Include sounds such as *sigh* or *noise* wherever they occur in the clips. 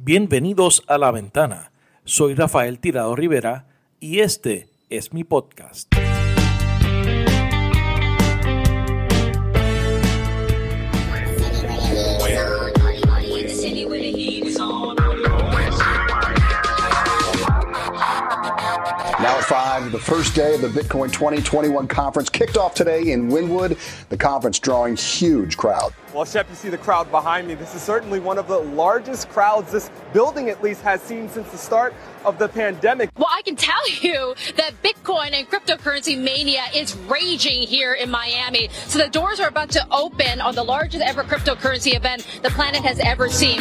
Bienvenidos a La Ventana. Soy Rafael Tirado Rivera y este es mi podcast. 5, the first day of the Bitcoin 2021 conference kicked off today in Wynwood. The conference drawing huge crowd. Well, Shep, you see the crowd behind me. This is certainly one of the largest crowds this building at least has seen since the start of the pandemic. Well, I can tell you that Bitcoin and cryptocurrency mania is raging here in Miami. So the doors are about to open on the largest ever cryptocurrency event the planet has ever seen.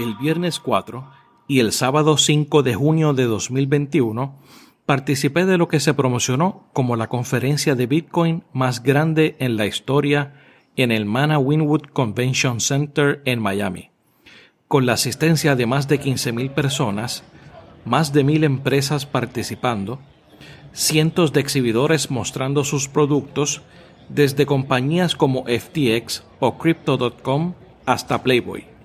El viernes 4 y el sábado 5 de junio de 2021 participé de lo que se promocionó como la conferencia de Bitcoin más grande en la historia en el Mana Winwood Convention Center en Miami. Con la asistencia de más de 15.000 personas, más de mil empresas participando, cientos de exhibidores mostrando sus productos, desde compañías como FTX o Crypto.com hasta Playboy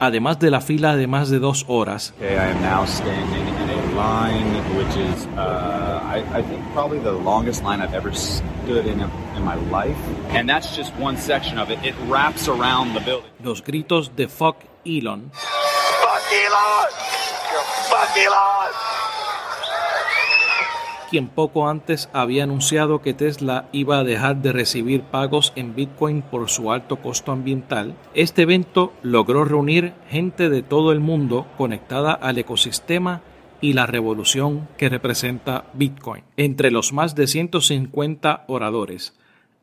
además de la fila de más de dos horas. Okay, I am now standing in a line which is, uh, I, I think, probably the longest line I've ever stood in in my life. And that's just one section of it. It wraps around the building. Los gritos de fuck Elon. Fuck Elon! Fuck Elon! Quien poco antes había anunciado que Tesla iba a dejar de recibir pagos en Bitcoin por su alto costo ambiental, este evento logró reunir gente de todo el mundo conectada al ecosistema y la revolución que representa Bitcoin. Entre los más de 150 oradores,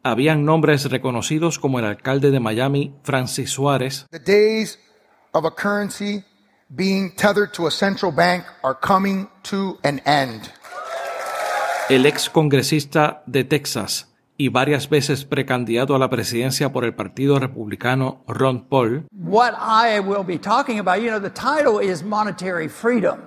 habían nombres reconocidos como el alcalde de Miami, Francis Suárez, The days of a currency being tethered to a central bank are coming to an end. El ex congresista de Texas y varias veces precandidato a la presidencia por el Partido Republicano Ron Paul, what I will be talking about, you know, the title is monetary freedom.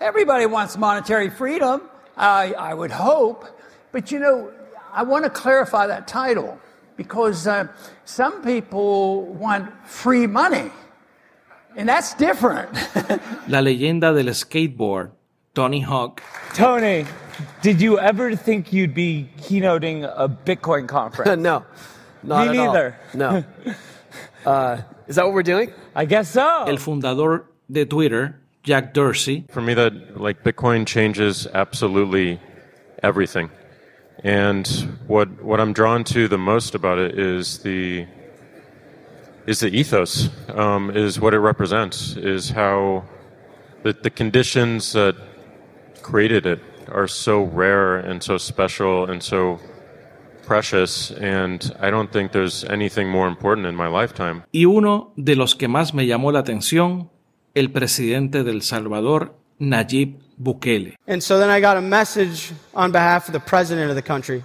Everybody wants monetary freedom, I, I would hope, but you know, I want to clarify that title because uh, some people want free money, and that's different. *laughs* la leyenda del skateboard, Tony Hawk, Tony, did you ever think you'd be keynoting a Bitcoin *laughs* conference? no, not Me at all. neither. No. *laughs* Uh, is that what we're doing? I guess so. el fundador de Twitter, Jack Dorsey, For me, that like Bitcoin changes absolutely everything, and what what I'm drawn to the most about it is the is the ethos, um, is what it represents, is how the the conditions that created it are so rare and so special and so precious, and I don't think there's anything more important in my lifetime. y uno de los que más me llamó la atención, el presidente del Salvador, Nayib Bukele. And so then I got a message on behalf of the president of the country.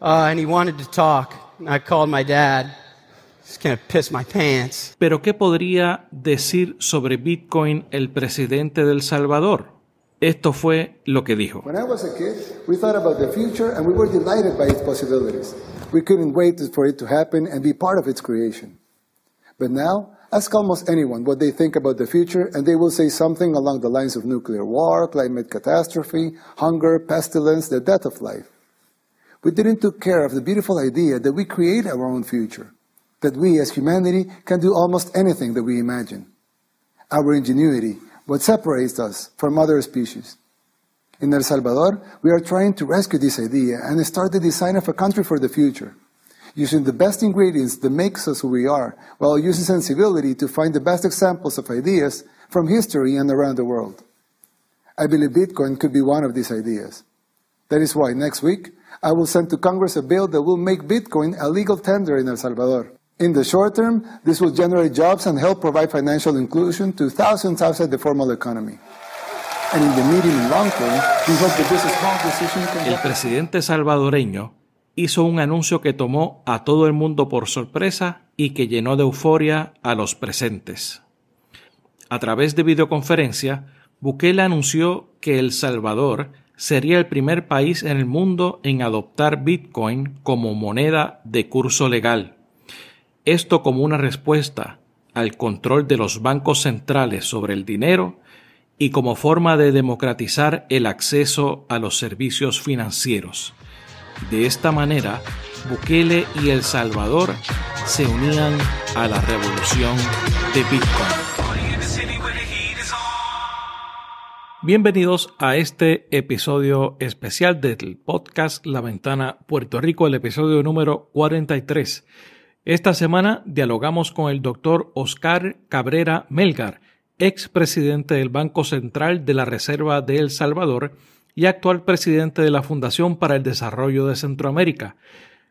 Uh, and he wanted to talk. I called my dad. Just gonna piss my pants. Pero ¿qué podría decir sobre Bitcoin el presidente del Salvador? Esto fue lo que dijo. When I was a kid, we thought about the future and we were delighted by its possibilities. We couldn't wait for it to happen and be part of its creation. But now, ask almost anyone what they think about the future, and they will say something along the lines of nuclear war, climate catastrophe, hunger, pestilence, the death of life. We didn't take care of the beautiful idea that we create our own future, that we as humanity can do almost anything that we imagine. Our ingenuity, what separates us from other species. In El Salvador, we are trying to rescue this idea and start the design of a country for the future, using the best ingredients that makes us who we are, while using sensibility to find the best examples of ideas from history and around the world. I believe Bitcoin could be one of these ideas. That is why next week, I will send to Congress a bill that will make Bitcoin a legal tender in El Salvador. In the short term, this will generate jobs and help provide financial inclusion to thousands outside the formal economy. El presidente salvadoreño hizo un anuncio que tomó a todo el mundo por sorpresa y que llenó de euforia a los presentes. A través de videoconferencia, Bukele anunció que El Salvador sería el primer país en el mundo en adoptar Bitcoin como moneda de curso legal esto como una respuesta al control de los bancos centrales sobre el dinero y como forma de democratizar el acceso a los servicios financieros. De esta manera, Bukele y El Salvador se unían a la revolución de Bitcoin. Bienvenidos a este episodio especial del podcast La Ventana Puerto Rico, el episodio número 43. Esta semana dialogamos con el doctor Oscar Cabrera Melgar, ex presidente del Banco Central de la Reserva de El Salvador y actual presidente de la Fundación para el Desarrollo de Centroamérica.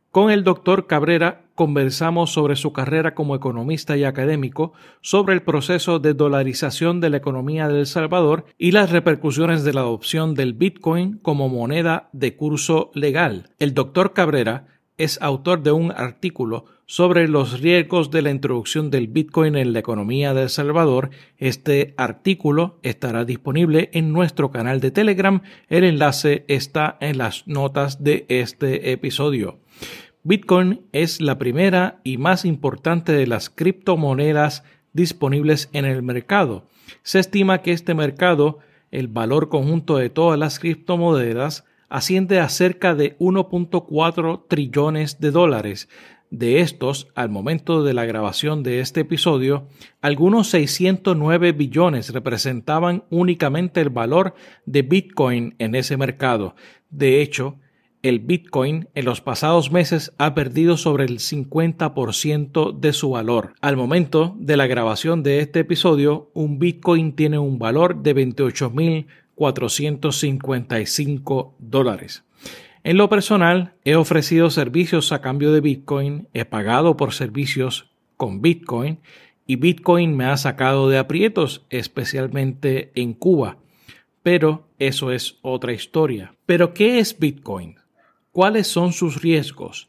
Con el doctor Cabrera conversamos sobre su carrera como economista y académico, sobre el proceso de dolarización de la economía de El Salvador y las repercusiones de la adopción del Bitcoin como moneda de curso legal. El doctor Cabrera es autor de un artículo sobre los riesgos de la introducción del Bitcoin en la economía de El Salvador. Este artículo estará disponible en nuestro canal de Telegram. El enlace está en las notas de este episodio. Bitcoin es la primera y más importante de las criptomonedas disponibles en el mercado. Se estima que este mercado, el valor conjunto de todas las criptomonedas, asciende a cerca de 1.4 trillones de dólares. De estos, al momento de la grabación de este episodio, algunos 609 billones representaban únicamente el valor de Bitcoin en ese mercado. De hecho, el Bitcoin en los pasados meses ha perdido sobre el 50% de su valor. Al momento de la grabación de este episodio, un Bitcoin tiene un valor de 28.455 dólares. En lo personal, he ofrecido servicios a cambio de Bitcoin, he pagado por servicios con Bitcoin y Bitcoin me ha sacado de aprietos, especialmente en Cuba. Pero eso es otra historia. ¿Pero qué es Bitcoin? cuáles son sus riesgos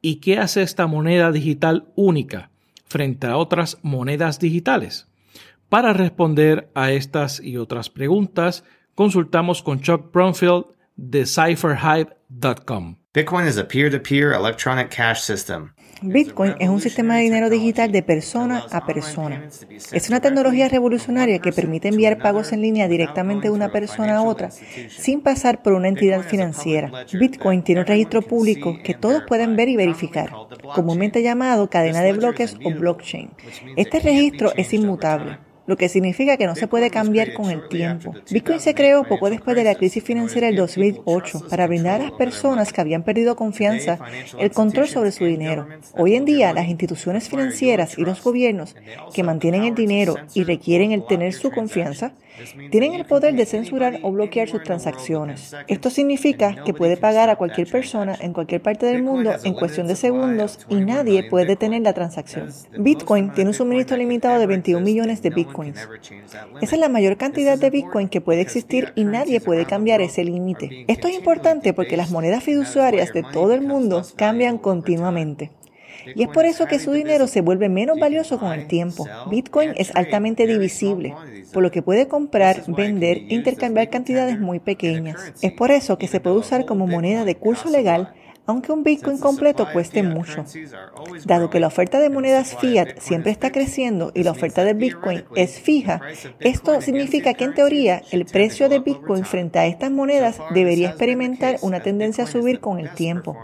y qué hace esta moneda digital única frente a otras monedas digitales. Para responder a estas y otras preguntas, consultamos con Chuck Bromfield de cypherhype.com. Bitcoin is a peer-to-peer electronic cash system. Bitcoin es un sistema de dinero digital de persona a persona. Es una tecnología revolucionaria que permite enviar pagos en línea directamente de una persona a otra sin pasar por una entidad financiera. Bitcoin tiene un registro público que todos pueden ver y verificar, comúnmente llamado cadena de bloques o blockchain. Este registro es inmutable lo que significa que no se puede cambiar con el tiempo. Bitcoin se creó poco después de la crisis financiera del 2008 para brindar a las personas que habían perdido confianza el control sobre su dinero. Hoy en día, las instituciones financieras y los gobiernos que mantienen el dinero y requieren el tener su confianza tienen el poder de censurar o bloquear sus transacciones. Esto significa que puede pagar a cualquier persona en cualquier parte del mundo en cuestión de segundos y nadie puede detener la transacción. Bitcoin tiene un suministro limitado de 21 millones de bitcoins. Esa es la mayor cantidad de bitcoin que puede existir y nadie puede cambiar ese límite. Esto es importante porque las monedas fiduciarias de todo el mundo cambian continuamente. Y es por eso que su dinero se vuelve menos valioso con el tiempo. Bitcoin es altamente divisible, por lo que puede comprar, vender e intercambiar cantidades muy pequeñas. Es por eso que se puede usar como moneda de curso legal aunque un Bitcoin completo cueste mucho. Dado que la oferta de monedas fiat siempre está creciendo y la oferta de Bitcoin es fija, esto significa que en teoría el precio de Bitcoin frente a estas monedas debería experimentar una tendencia a subir con el tiempo.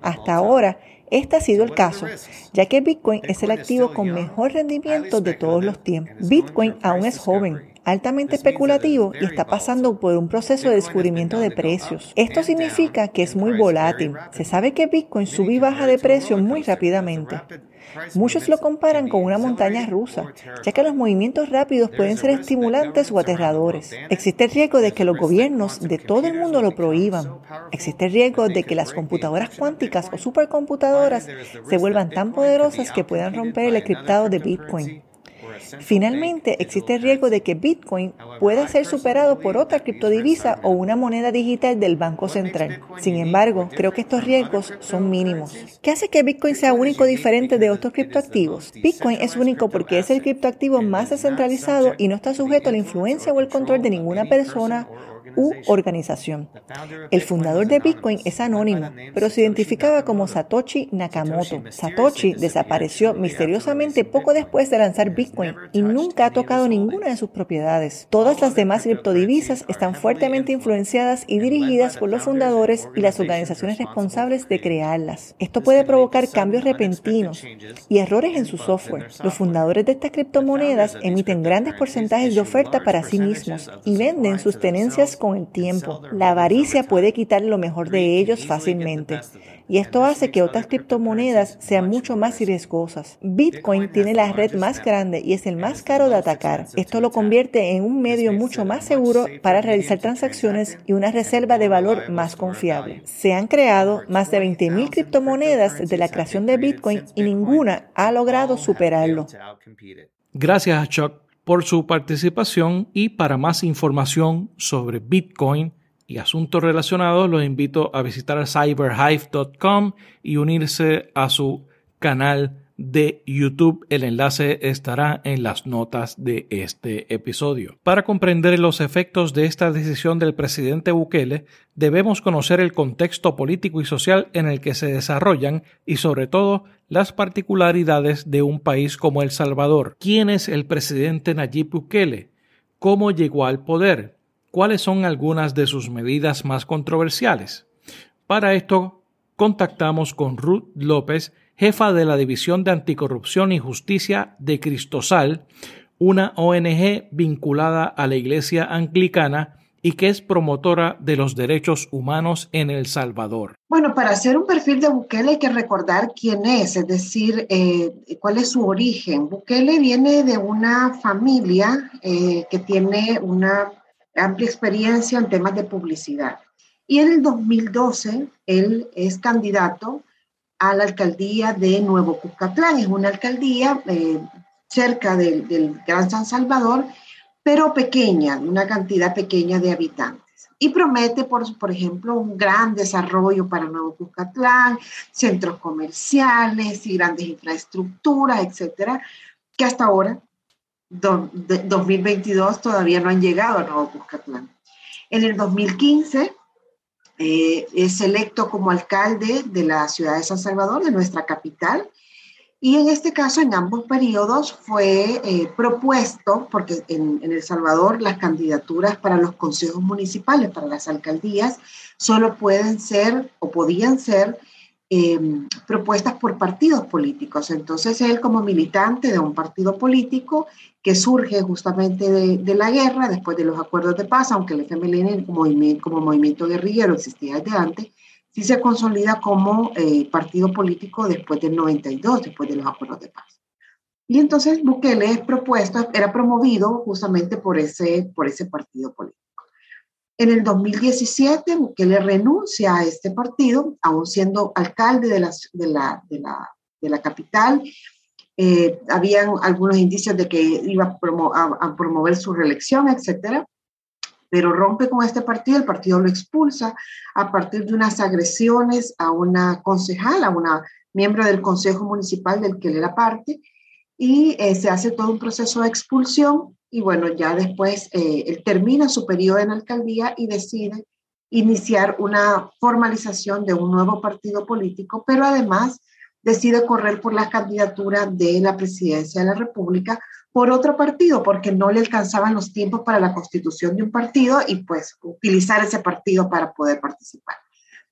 Hasta ahora, este ha sido el caso, ya que Bitcoin es el activo con mejor rendimiento de todos los tiempos. Bitcoin aún es joven, altamente especulativo y está pasando por un proceso de descubrimiento de precios. Esto significa que es muy volátil. Se sabe que Bitcoin sube y baja de precio muy rápidamente. Muchos lo comparan con una montaña rusa, ya que los movimientos rápidos pueden ser estimulantes o aterradores. Existe el riesgo de que los gobiernos de todo el mundo lo prohíban. Existe el riesgo de que las computadoras cuánticas o supercomputadoras se vuelvan tan poderosas que puedan romper el encriptado de Bitcoin. Finalmente, existe el riesgo de que Bitcoin pueda ser superado por otra criptodivisa o una moneda digital del Banco Central. Sin embargo, creo que estos riesgos son mínimos. ¿Qué hace que Bitcoin sea único diferente de otros criptoactivos? Bitcoin es único porque es el criptoactivo más descentralizado y no está sujeto a la influencia o el control de ninguna persona u organización. El fundador de Bitcoin es anónimo, pero se identificaba como Satoshi Nakamoto. Satoshi desapareció misteriosamente poco después de lanzar Bitcoin y nunca ha tocado ninguna de sus propiedades. Todas las demás criptodivisas están fuertemente influenciadas y dirigidas por los fundadores y las organizaciones responsables de crearlas. Esto puede provocar cambios repentinos y errores en su software. Los fundadores de estas criptomonedas emiten grandes porcentajes de oferta para sí mismos y venden sus tenencias con el tiempo. La avaricia puede quitar lo mejor de ellos fácilmente y esto hace que otras criptomonedas sean mucho más riesgosas. Bitcoin tiene la red más grande y es el más caro de atacar. Esto lo convierte en un medio mucho más seguro para realizar transacciones y una reserva de valor más confiable. Se han creado más de 20.000 criptomonedas desde la creación de Bitcoin y ninguna ha logrado superarlo. Gracias Chuck por su participación y para más información sobre Bitcoin, y asuntos relacionados, los invito a visitar cyberhive.com y unirse a su canal de YouTube. El enlace estará en las notas de este episodio. Para comprender los efectos de esta decisión del presidente Bukele, debemos conocer el contexto político y social en el que se desarrollan y sobre todo las particularidades de un país como El Salvador. ¿Quién es el presidente Nayib Bukele? ¿Cómo llegó al poder? cuáles son algunas de sus medidas más controversiales. Para esto, contactamos con Ruth López, jefa de la División de Anticorrupción y Justicia de Cristosal, una ONG vinculada a la Iglesia Anglicana y que es promotora de los derechos humanos en El Salvador. Bueno, para hacer un perfil de Bukele hay que recordar quién es, es decir, eh, cuál es su origen. Bukele viene de una familia eh, que tiene una amplia experiencia en temas de publicidad. Y en el 2012, él es candidato a la alcaldía de Nuevo Cuscatlán. Es una alcaldía eh, cerca del, Gran San Salvador, pero pequeña, una cantidad pequeña de habitantes. Y promete, por, por ejemplo, un gran desarrollo para Nuevo Cuscatlán, centros comerciales y grandes infraestructuras, etcétera, que hasta ahora 2022 todavía no han llegado a Nuevo Cuscatlán. En el 2015 eh, es electo como alcalde de la ciudad de San Salvador, de nuestra capital, y en este caso, en ambos periodos, fue eh, propuesto, porque en, en, El Salvador las candidaturas para los consejos municipales, para las alcaldías, solo pueden ser o podían ser Em, propuestas por partidos políticos. Entonces él como militante de un partido político que surge justamente de, la guerra, después de los acuerdos de paz, aunque el FMLN como movimiento, guerrillero existía desde antes, sí se consolida como eh, partido político después del 92, después de los acuerdos de paz. Y entonces Bukele es propuesto, era promovido justamente por ese, por ese partido político. En el 2017, Bukele renuncia a este partido, aún siendo alcalde de la, de la, de la, de la capital. Eh, habían algunos indicios de que iba a, promover su reelección, etcétera, pero rompe con este partido, el partido lo expulsa a partir de unas agresiones a una concejal, a una miembro del consejo municipal del que él era parte, y eh, se hace todo un proceso de expulsión y bueno, ya después eh, él termina su periodo en alcaldía y decide iniciar una formalización de un nuevo partido político, pero además decide correr por la candidatura de la presidencia de la República por otro partido, porque no le alcanzaban los tiempos para la constitución de un partido y pues utilizar ese partido para poder participar.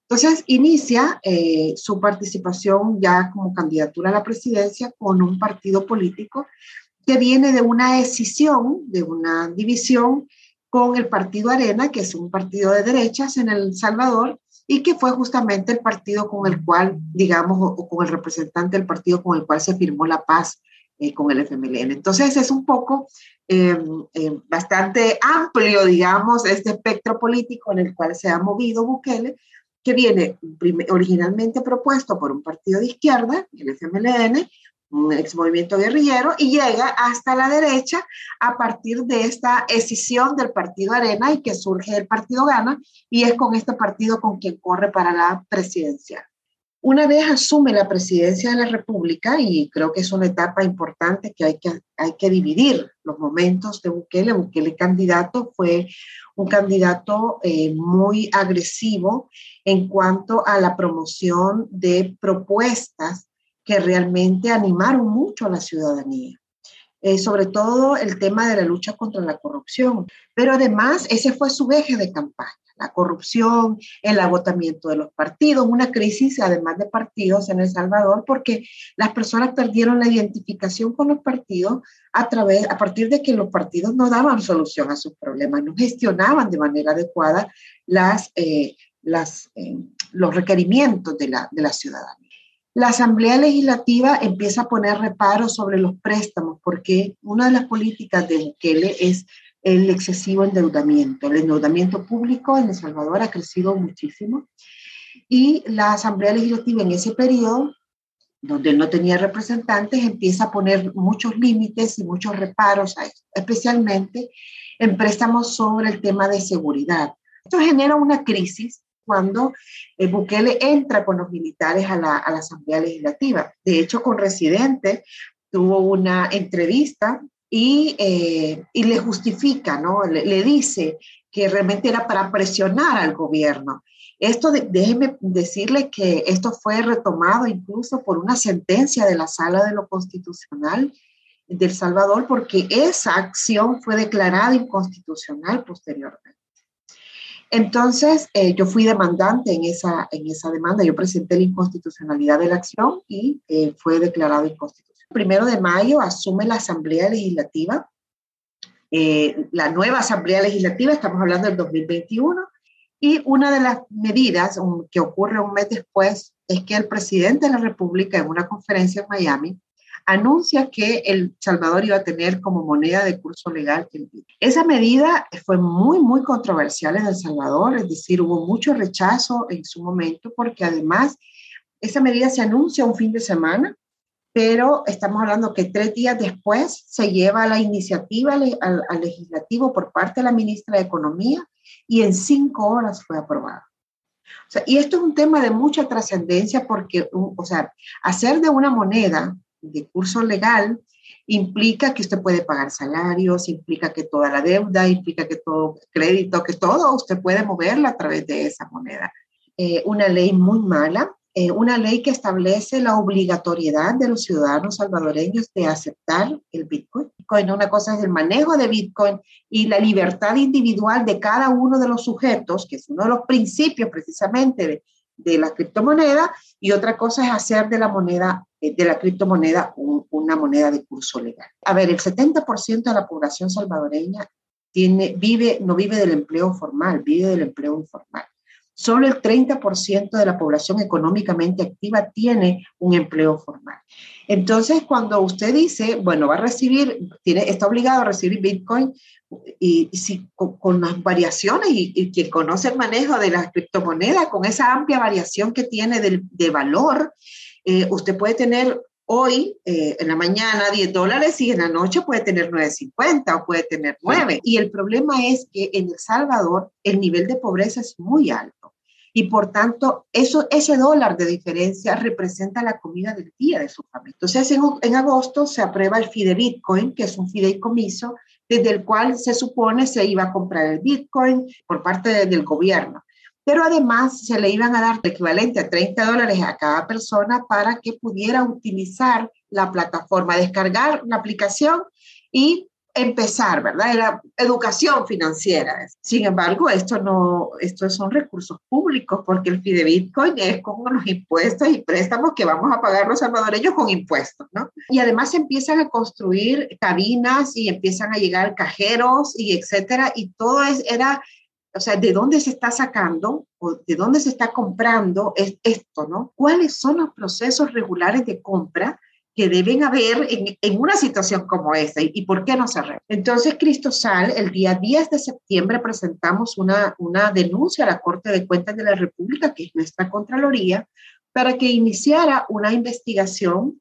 Entonces inicia eh, su participación ya como candidatura a la presidencia con un partido político que viene de una decisión, de una división con el Partido Arena, que es un partido de derechas en El Salvador, y que fue justamente el partido con el cual, digamos, o, con el representante del partido con el cual se firmó la paz eh, con el FMLN. Entonces es un poco em, em, bastante amplio, digamos, este espectro político en el cual se ha movido Bukele, que viene originalmente propuesto por un partido de izquierda, el FMLN, un ex movimiento guerrillero, y llega hasta la derecha a partir de esta escisión del partido Arena y que surge el partido Gana, y es con este partido con quien corre para la presidencia. Una vez asume la presidencia de la República, y creo que es una etapa importante que hay que, hay que dividir los momentos de Bukele. Bukele candidato fue un candidato eh, muy agresivo en cuanto a la promoción de propuestas que realmente animaron mucho a la ciudadanía. Eh, sobre todo el tema de la lucha contra la corrupción. Pero además ese fue su eje de campaña la corrupción, el agotamiento de los partidos, una crisis además de partidos en El Salvador, porque las personas perdieron la identificación con los partidos a, través, a partir de que los partidos no daban solución a sus problemas, no gestionaban de manera adecuada las, eh, las, eh, los requerimientos de la, de la ciudadanía. La Asamblea Legislativa empieza a poner reparos sobre los préstamos porque una de las políticas de Bukele es el excesivo endeudamiento. El endeudamiento público en El Salvador ha crecido muchísimo y la Asamblea Legislativa en ese periodo, donde no tenía representantes, empieza a poner muchos límites y muchos reparos, a especialmente en préstamos sobre el tema de seguridad. Esto genera una crisis cuando eh, Bukele entra con los militares a la, a la Asamblea Legislativa. De hecho, con Residente tuvo una entrevista eh, y, le justifica, ¿no? Le, dice que realmente era para presionar al gobierno. Esto, déjeme decirle que esto fue retomado incluso por una sentencia de la Sala de lo Constitucional del Salvador, porque esa acción fue declarada inconstitucional posteriormente. Entonces, eh, yo fui demandante en esa, en esa demanda, yo presenté la inconstitucionalidad de la acción y eh, fue declarado inconstitucional primero de mayo asume la Asamblea Legislativa, eh, la nueva Asamblea Legislativa, estamos hablando del 2021, y una de las medidas que ocurre un mes después es que el presidente de la República en una conferencia en Miami anuncia que El Salvador iba a tener como moneda de curso legal. El Esa medida fue muy, muy controversial en El Salvador, es decir, hubo mucho rechazo en su momento porque además esa medida se anuncia un fin de semana pero estamos hablando que tres días después se lleva la iniciativa al, legislativo por parte de la ministra de Economía y en cinco horas fue aprobada. y esto es un tema de mucha trascendencia porque, o sea, hacer de una moneda de curso legal implica que usted puede pagar salarios, implica que toda la deuda, implica que todo crédito, que todo usted puede moverla a través de esa moneda. Eh, una ley muy mala, eh, una ley que establece la obligatoriedad de los ciudadanos salvadoreños de aceptar el Bitcoin. Una cosa es el manejo de Bitcoin y la libertad individual de cada uno de los sujetos, que es uno de los principios precisamente de, la criptomoneda, y otra cosa es hacer de la moneda, eh, de la criptomoneda una moneda de curso legal. A ver, el 70% de la población salvadoreña tiene, vive, no vive del empleo formal, vive del empleo informal. Solo el 30% de la población económicamente activa tiene un empleo formal. Entonces, cuando usted dice, bueno, va a recibir, tiene, está obligado a recibir Bitcoin, y, si con, las variaciones, y, quien conoce el manejo de la criptomoneda, con esa amplia variación que tiene de, valor, eh, usted puede tener hoy, eh, en la mañana, 10 dólares y en la noche puede tener 9.50 o puede tener 9. Y el problema es que en El Salvador el nivel de pobreza es muy alto y por tanto eso, ese dólar de diferencia representa la comida del día de su familia. Entonces en, en agosto se aprueba el FIDE Bitcoin, que es un fideicomiso desde el cual se supone se iba a comprar el Bitcoin por parte del gobierno. Pero además se le iban a dar el equivalente a 30 dólares a cada persona para que pudiera utilizar la plataforma, descargar la aplicación y empezar, ¿verdad? Era educación financiera. Sin embargo, esto no, estos son recursos públicos porque el FIDE Bitcoin es como los impuestos y préstamos que vamos a pagar los salvadoreños con impuestos, ¿no? Y además empiezan a construir cabinas y empiezan a llegar cajeros y etcétera y todo es, era, o sea, ¿de dónde se está sacando o de dónde se está comprando es esto, ¿no? ¿Cuáles son los procesos regulares de compra? que deben haber en, una situación como esta y, por qué no se Entonces, Cristosal, el día 10 de septiembre presentamos una, una denuncia a la Corte de Cuentas de la República, que es nuestra Contraloría, para que iniciara una investigación,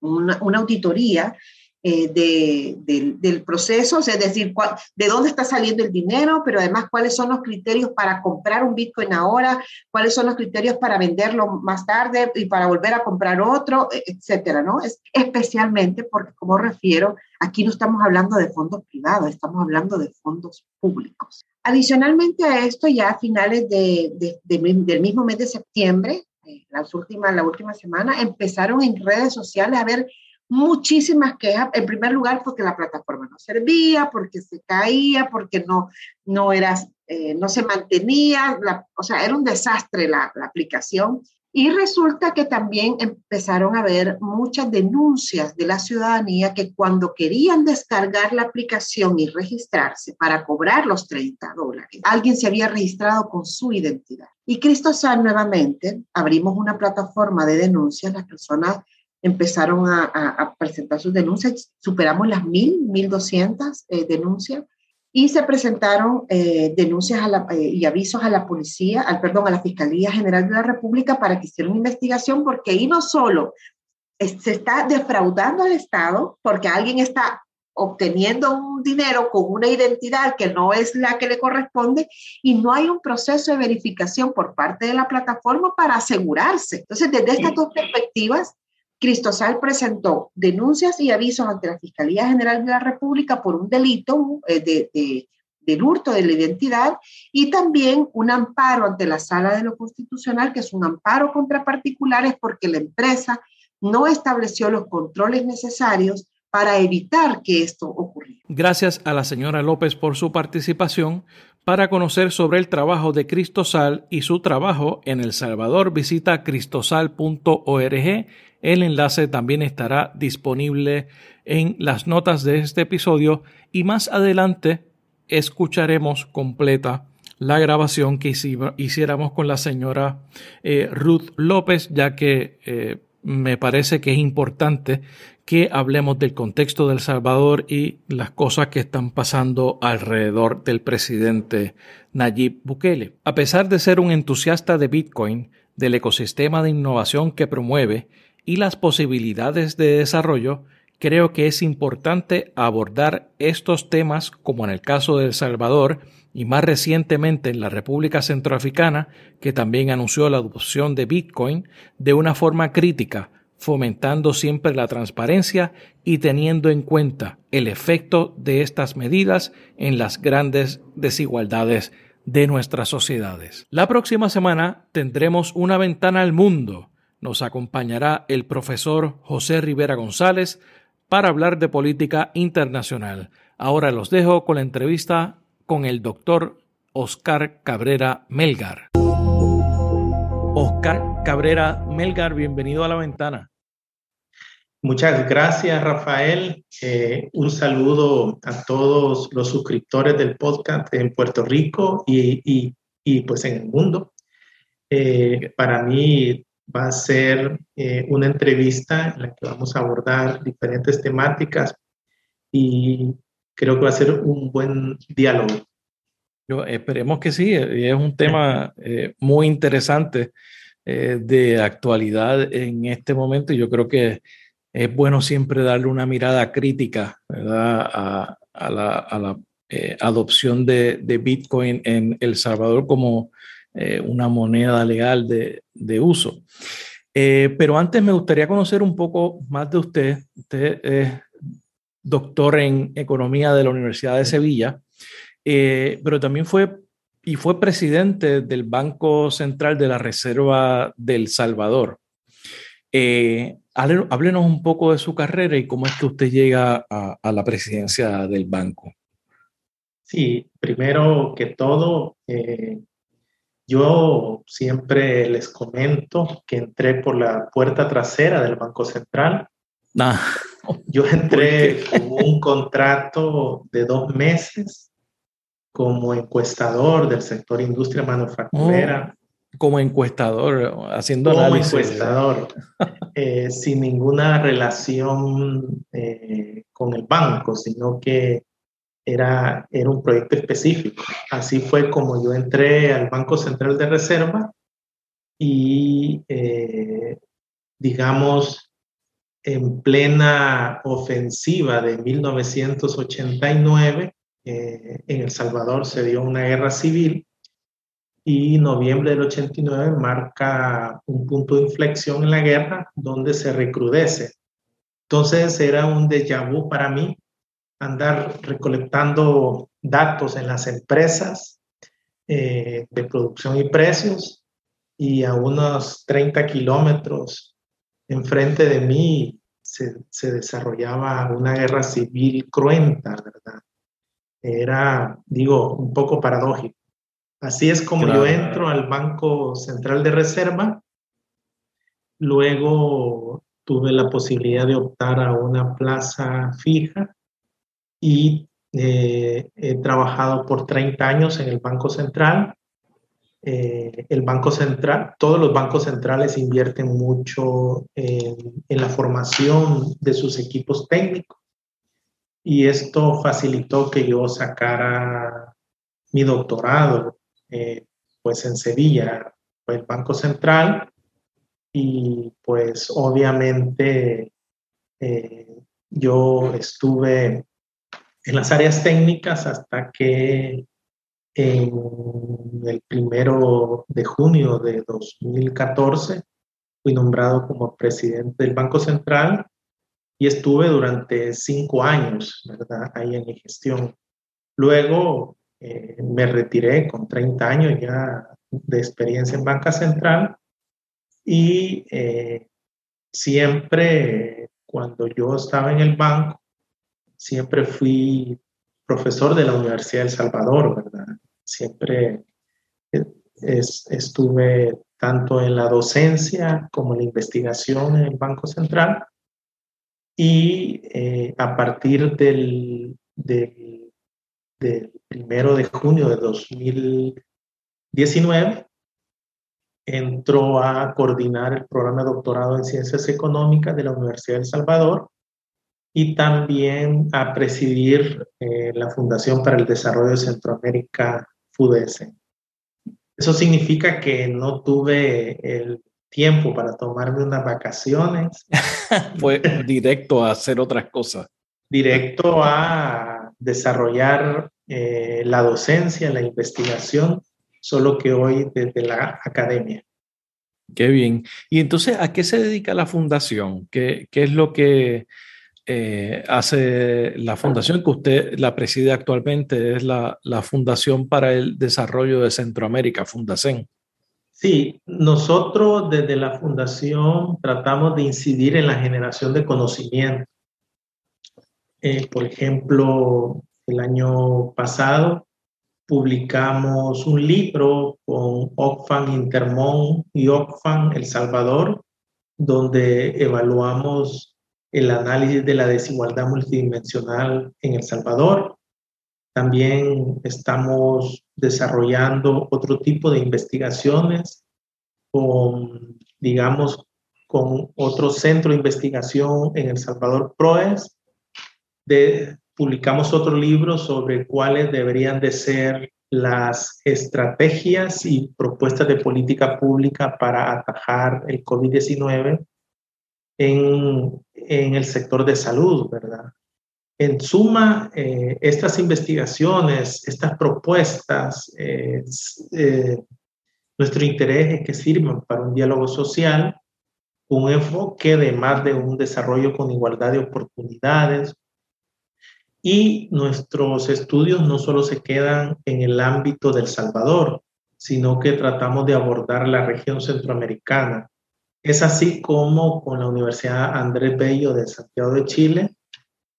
una auditoría eh, de, del proceso, es decir, de dónde está saliendo el dinero, pero además cuáles son los criterios para comprar un Bitcoin ahora, cuáles son los criterios para venderlo más tarde y para volver a comprar otro, e, etcétera, ¿no? Es, especialmente porque, como refiero, aquí no estamos hablando de fondos privados, estamos hablando de fondos públicos. Adicionalmente a esto, ya a finales de, del mismo mes de septiembre, eh, las últimas, la última semana, empezaron en redes sociales a ver muchísimas quejas, en primer lugar porque la plataforma no servía, porque se caía, porque no, no, era, eh, no se mantenía, o sea, era un desastre la, la aplicación. Y resulta que también empezaron a haber muchas denuncias de la ciudadanía que cuando querían descargar la aplicación y registrarse para cobrar los 30 dólares, alguien se había registrado con su identidad. Y Cristo Sal nuevamente abrimos una plataforma de denuncias, las personas empezaron a, presentar sus denuncias, superamos las mil, mil doscientas eh, denuncias y se presentaron eh, denuncias eh, y avisos a la policía, al perdón, a la Fiscalía General de la República para que hiciera una investigación porque ahí no solo se está defraudando al Estado porque alguien está obteniendo un dinero con una identidad que no es la que le corresponde y no hay un proceso de verificación por parte de la plataforma para asegurarse. Entonces, desde estas dos perspectivas, Cristosal presentó denuncias y avisos ante la Fiscalía General de la República por un delito eh, de, del hurto de la identidad y también un amparo ante la Sala de lo Constitucional, que es un amparo contra particulares porque la empresa no estableció los controles necesarios para evitar que esto ocurriera. Gracias a la señora López por su participación. Para conocer sobre el trabajo de Cristosal y su trabajo en El Salvador, visita cristosal.org el enlace también estará disponible en las notas de este episodio y más adelante escucharemos completa la grabación que hiciéramos con la señora eh, Ruth López, ya que eh, me parece que es importante que hablemos del contexto del Salvador y las cosas que están pasando alrededor del presidente Nayib Bukele. A pesar de ser un entusiasta de Bitcoin, del ecosistema de innovación que promueve y las posibilidades de desarrollo, creo que es importante abordar estos temas como en el caso de El Salvador y más recientemente en la República Centroafricana, que también anunció la adopción de Bitcoin de una forma crítica, fomentando siempre la transparencia y teniendo en cuenta el efecto de estas medidas en las grandes desigualdades de nuestras sociedades. La próxima semana tendremos una ventana al mundo nos acompañará el profesor José Rivera González para hablar de política internacional. Ahora los dejo con la entrevista con el doctor Oscar Cabrera Melgar. Oscar Cabrera Melgar, bienvenido a la ventana. Muchas gracias, Rafael. Eh, un saludo a todos los suscriptores del podcast en Puerto Rico y, pues en el mundo. Eh, para mí va a ser eh, una entrevista en la que vamos a abordar diferentes temáticas y creo que va a ser un buen diálogo. Yo, esperemos que sí, es un tema eh, muy interesante eh, de actualidad en este momento y yo creo que es bueno siempre darle una mirada crítica A, la, adopción de, de, Bitcoin en El Salvador como una moneda legal de, de uso. Eh, pero antes me gustaría conocer un poco más de usted. Usted es doctor en economía de la Universidad de Sevilla, eh, pero también fue y fue presidente del Banco Central de la Reserva del Salvador. Eh, háblenos un poco de su carrera y cómo es que usted llega a, la presidencia del banco. Sí, primero que todo, eh, yo siempre les comento que entré por la puerta trasera del Banco Central. Ah. Yo entré con un contrato de dos meses como encuestador del sector industria manufacturera. Oh, como encuestador, haciendo como encuestador, *laughs* eh, sin ninguna relación eh, con el banco, sino que era, era un proyecto específico. Así fue como yo entré al Banco Central de Reserva y, eh, digamos, en plena ofensiva de 1989, eh, en El Salvador se dio una guerra civil y noviembre del 89 marca un punto de inflexión en la guerra donde se recrudece. Entonces era un déjà vu para mí andar recolectando datos en las empresas eh, de producción y precios y a unos 30 kilómetros enfrente de mí se, se desarrollaba una guerra civil cruenta, ¿verdad? Era, digo, un poco paradójico. Así es como yo entro al Banco Central de Reserva. Luego tuve la posibilidad de optar a una plaza fija y eh, he trabajado por 30 años en el Banco Central. Eh, el Banco Central, todos los bancos centrales invierten mucho en, en la formación de sus equipos técnicos y esto facilitó que yo sacara mi doctorado eh, pues en Sevilla, el Banco Central, y pues obviamente eh, yo estuve en las áreas técnicas hasta que en el primero de junio de 2014 fui nombrado como presidente del Banco Central y estuve durante cinco años, ¿verdad? Ahí en mi gestión. Luego eh, me retiré con 30 años ya de experiencia en banca central y eh, siempre cuando yo estaba en el banco, siempre fui profesor de la Universidad de El Salvador, ¿verdad? Siempre eh, estuve tanto en la docencia como en la investigación en el Banco Central y a partir del, del del primero de junio de 2019, entró a coordinar el programa de doctorado en ciencias económicas de la Universidad de El Salvador y también a presidir eh, la Fundación para el Desarrollo de Centroamérica, FUDESE. Eso significa que no tuve el tiempo para tomarme unas vacaciones. *laughs* Fue directo a hacer otras cosas. Directo a desarrollar eh, la docencia, la investigación, solo que hoy desde la academia. Qué bien. Y entonces, ¿a qué se dedica la fundación? ¿Qué, qué es lo que eh, hace la fundación que usted la preside actualmente? Es la, la Fundación para el Desarrollo de Centroamérica, Fundacen. Sí, nosotros desde la fundación tratamos de incidir en la generación de conocimiento eh, por ejemplo, el año pasado publicamos un libro con Oxfam Intermón y Oxfam El Salvador, donde evaluamos el análisis de la desigualdad multidimensional en El Salvador. También estamos desarrollando otro tipo de investigaciones con, digamos, con otro centro de investigación en El Salvador, PROES, publicamos otro libro sobre cuáles deberían de ser las estrategias y propuestas de política pública para atajar el COVID-19 en, en, el sector de salud, ¿verdad? En suma, eh, estas investigaciones, estas propuestas, eh, nuestro interés es que sirvan para un diálogo social, un enfoque de más de un desarrollo con igualdad de oportunidades, y nuestros estudios no solo se quedan en el ámbito del Salvador, sino que tratamos de abordar la región centroamericana. Es así como con la Universidad Andrés Bello de Santiago de Chile,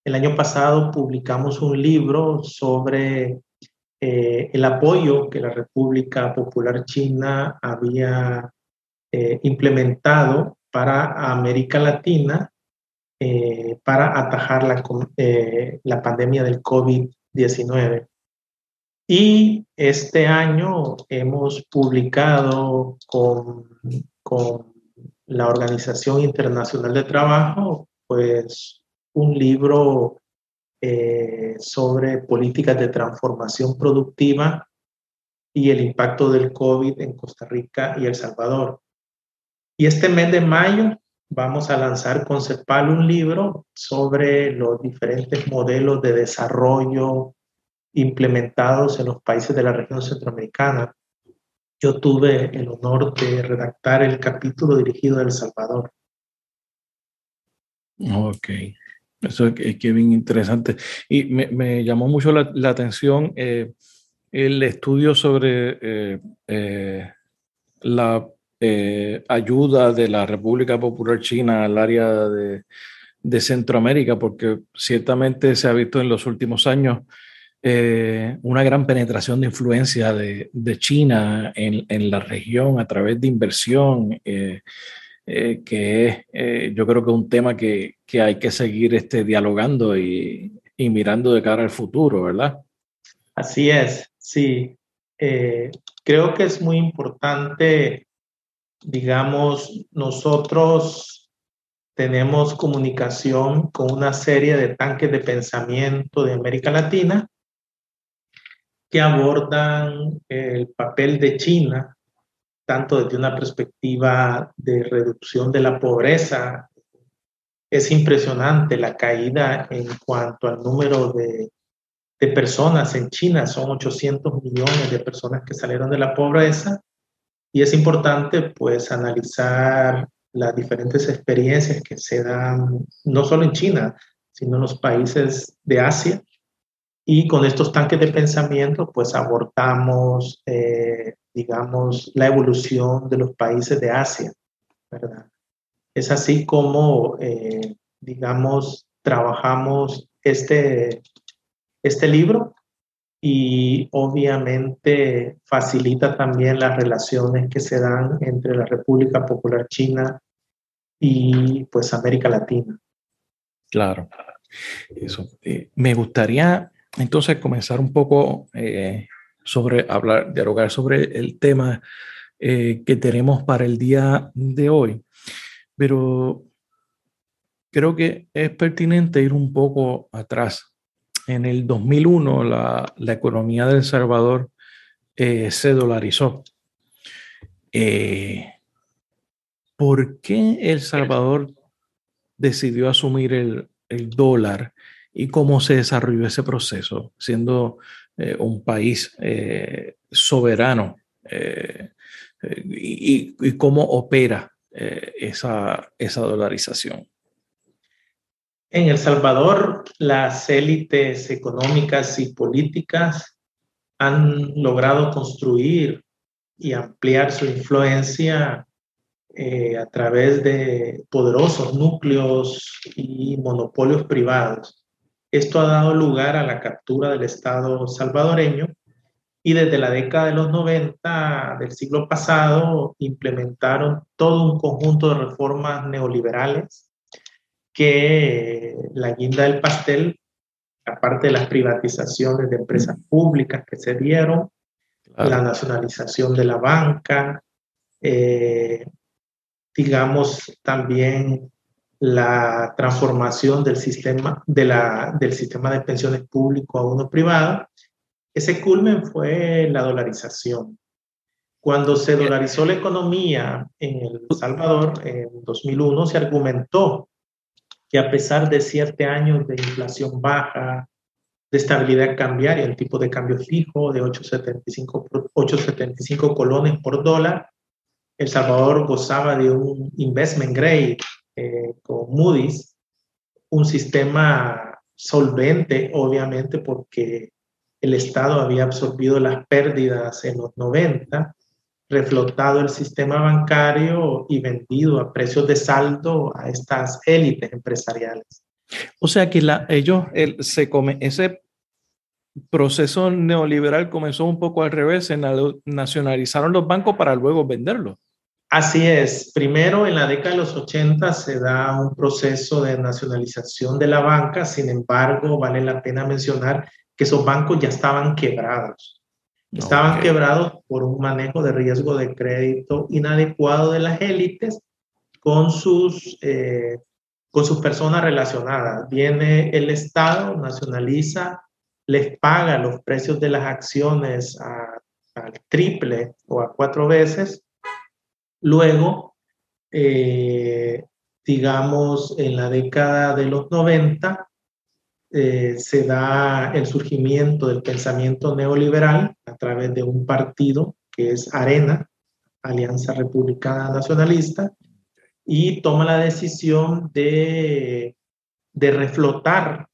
el año pasado publicamos un libro sobre eh, el apoyo que la República Popular China había eh, implementado para América Latina eh, para atajar la, la pandemia del COVID-19. Y este año hemos publicado con la Organización Internacional de Trabajo, pues un libro eh, sobre políticas de transformación productiva y el impacto del COVID en Costa Rica y El Salvador. Y este mes de mayo vamos a lanzar con CEPAL un libro sobre los diferentes modelos de desarrollo implementados en los países de la región centroamericana. Yo tuve el honor de redactar el capítulo dirigido a El Salvador. Ok, eso es que bien interesante. Y me, llamó mucho la, atención eh, el estudio sobre eh, eh, la ayuda de la República Popular China al área de, Centroamérica, porque ciertamente se ha visto en los últimos años una gran penetración de influencia de, China en, la región a través de inversión. Eh, que es, eh, yo creo que un tema que, que hay que seguir este, dialogando y, y, mirando de cara al futuro, ¿verdad? Así es, sí. Eh, creo que es muy importante, digamos, nosotros tenemos comunicación con una serie de tanques de pensamiento de América Latina que abordan el papel de China tanto desde una perspectiva de reducción de la pobreza. Es impresionante la caída en cuanto al número de, de personas en China. Son 800 millones de personas que salieron de la pobreza. Y es importante pues analizar las diferentes experiencias que se dan no solo en China, sino en los países de Asia. Y con estos tanques de pensamiento, pues abordamos eh, digamos, la evolución de los países de Asia, ¿verdad? Es así como, eh, digamos, trabajamos este, este libro y obviamente facilita también las relaciones que se dan entre la República Popular China y pues América Latina. Claro, eso. Eh, me gustaría entonces comenzar un poco eh, sobre hablar, dialogar sobre el tema eh, que tenemos para el día de hoy. Pero creo que es pertinente ir un poco atrás. En el 2001 la, la economía de El Salvador eh, se dolarizó. ¿Por qué El Salvador decidió asumir el, el dólar y cómo se desarrolló ese proceso, siendo eh, un país eh, soberano eh, y, cómo opera esa, esa dolarización. En El Salvador, las élites económicas y políticas han logrado construir y ampliar su influencia a través de poderosos núcleos y monopolios privados esto ha dado lugar a la captura del Estado salvadoreño y desde la década de los 90 del siglo pasado implementaron todo un conjunto de reformas neoliberales que la guinda del pastel, aparte de las privatizaciones de empresas públicas que se dieron, la nacionalización de la banca, eh, digamos también la transformación del sistema de, la, del sistema de pensiones público a uno privado. Ese culmen fue la dolarización. Cuando se dolarizó la economía en El Salvador en 2001, se argumentó que a pesar de siete años de inflación baja, de estabilidad cambiaria, el tipo de cambio fijo de 8,75, 8,75 colones por dólar, El Salvador gozaba de un investment grade eh, con Moody's, un sistema solvente, obviamente, porque el Estado había absorbido las pérdidas en los 90, reflotado el sistema bancario y vendido a precios de saldo a estas élites empresariales. O sea que la, ellos se come, ese proceso neoliberal comenzó un poco al revés, se nacionalizaron los bancos para luego venderlos. Así es. Primero, en la década de los 80 se da un proceso de nacionalización de la banca. Sin embargo, vale la pena mencionar que esos bancos ya estaban quebrados. Estaban quebrados por un manejo de riesgo de crédito inadecuado de las élites con sus, eh, con sus personas relacionadas. Viene el Estado, nacionaliza, les paga los precios de las acciones al triple o a cuatro veces Luego, eh, digamos, en la década de los 90 eh, se da el surgimiento del pensamiento neoliberal a través de un partido que es Arena, Alianza Republicana Nacionalista, y toma la decisión de, de reflotar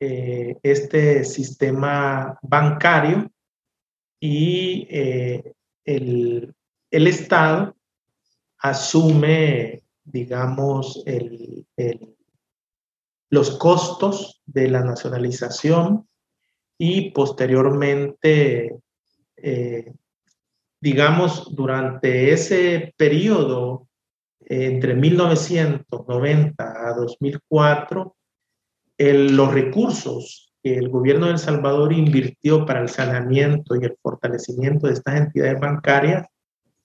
eh, este sistema bancario y el, el, Estado asume, digamos, el, el, los costos de la nacionalización y posteriormente, eh, digamos, durante ese periodo entre 1990 a 2004, el, los recursos que el gobierno de El Salvador invirtió para el saneamiento y el fortalecimiento de estas entidades bancarias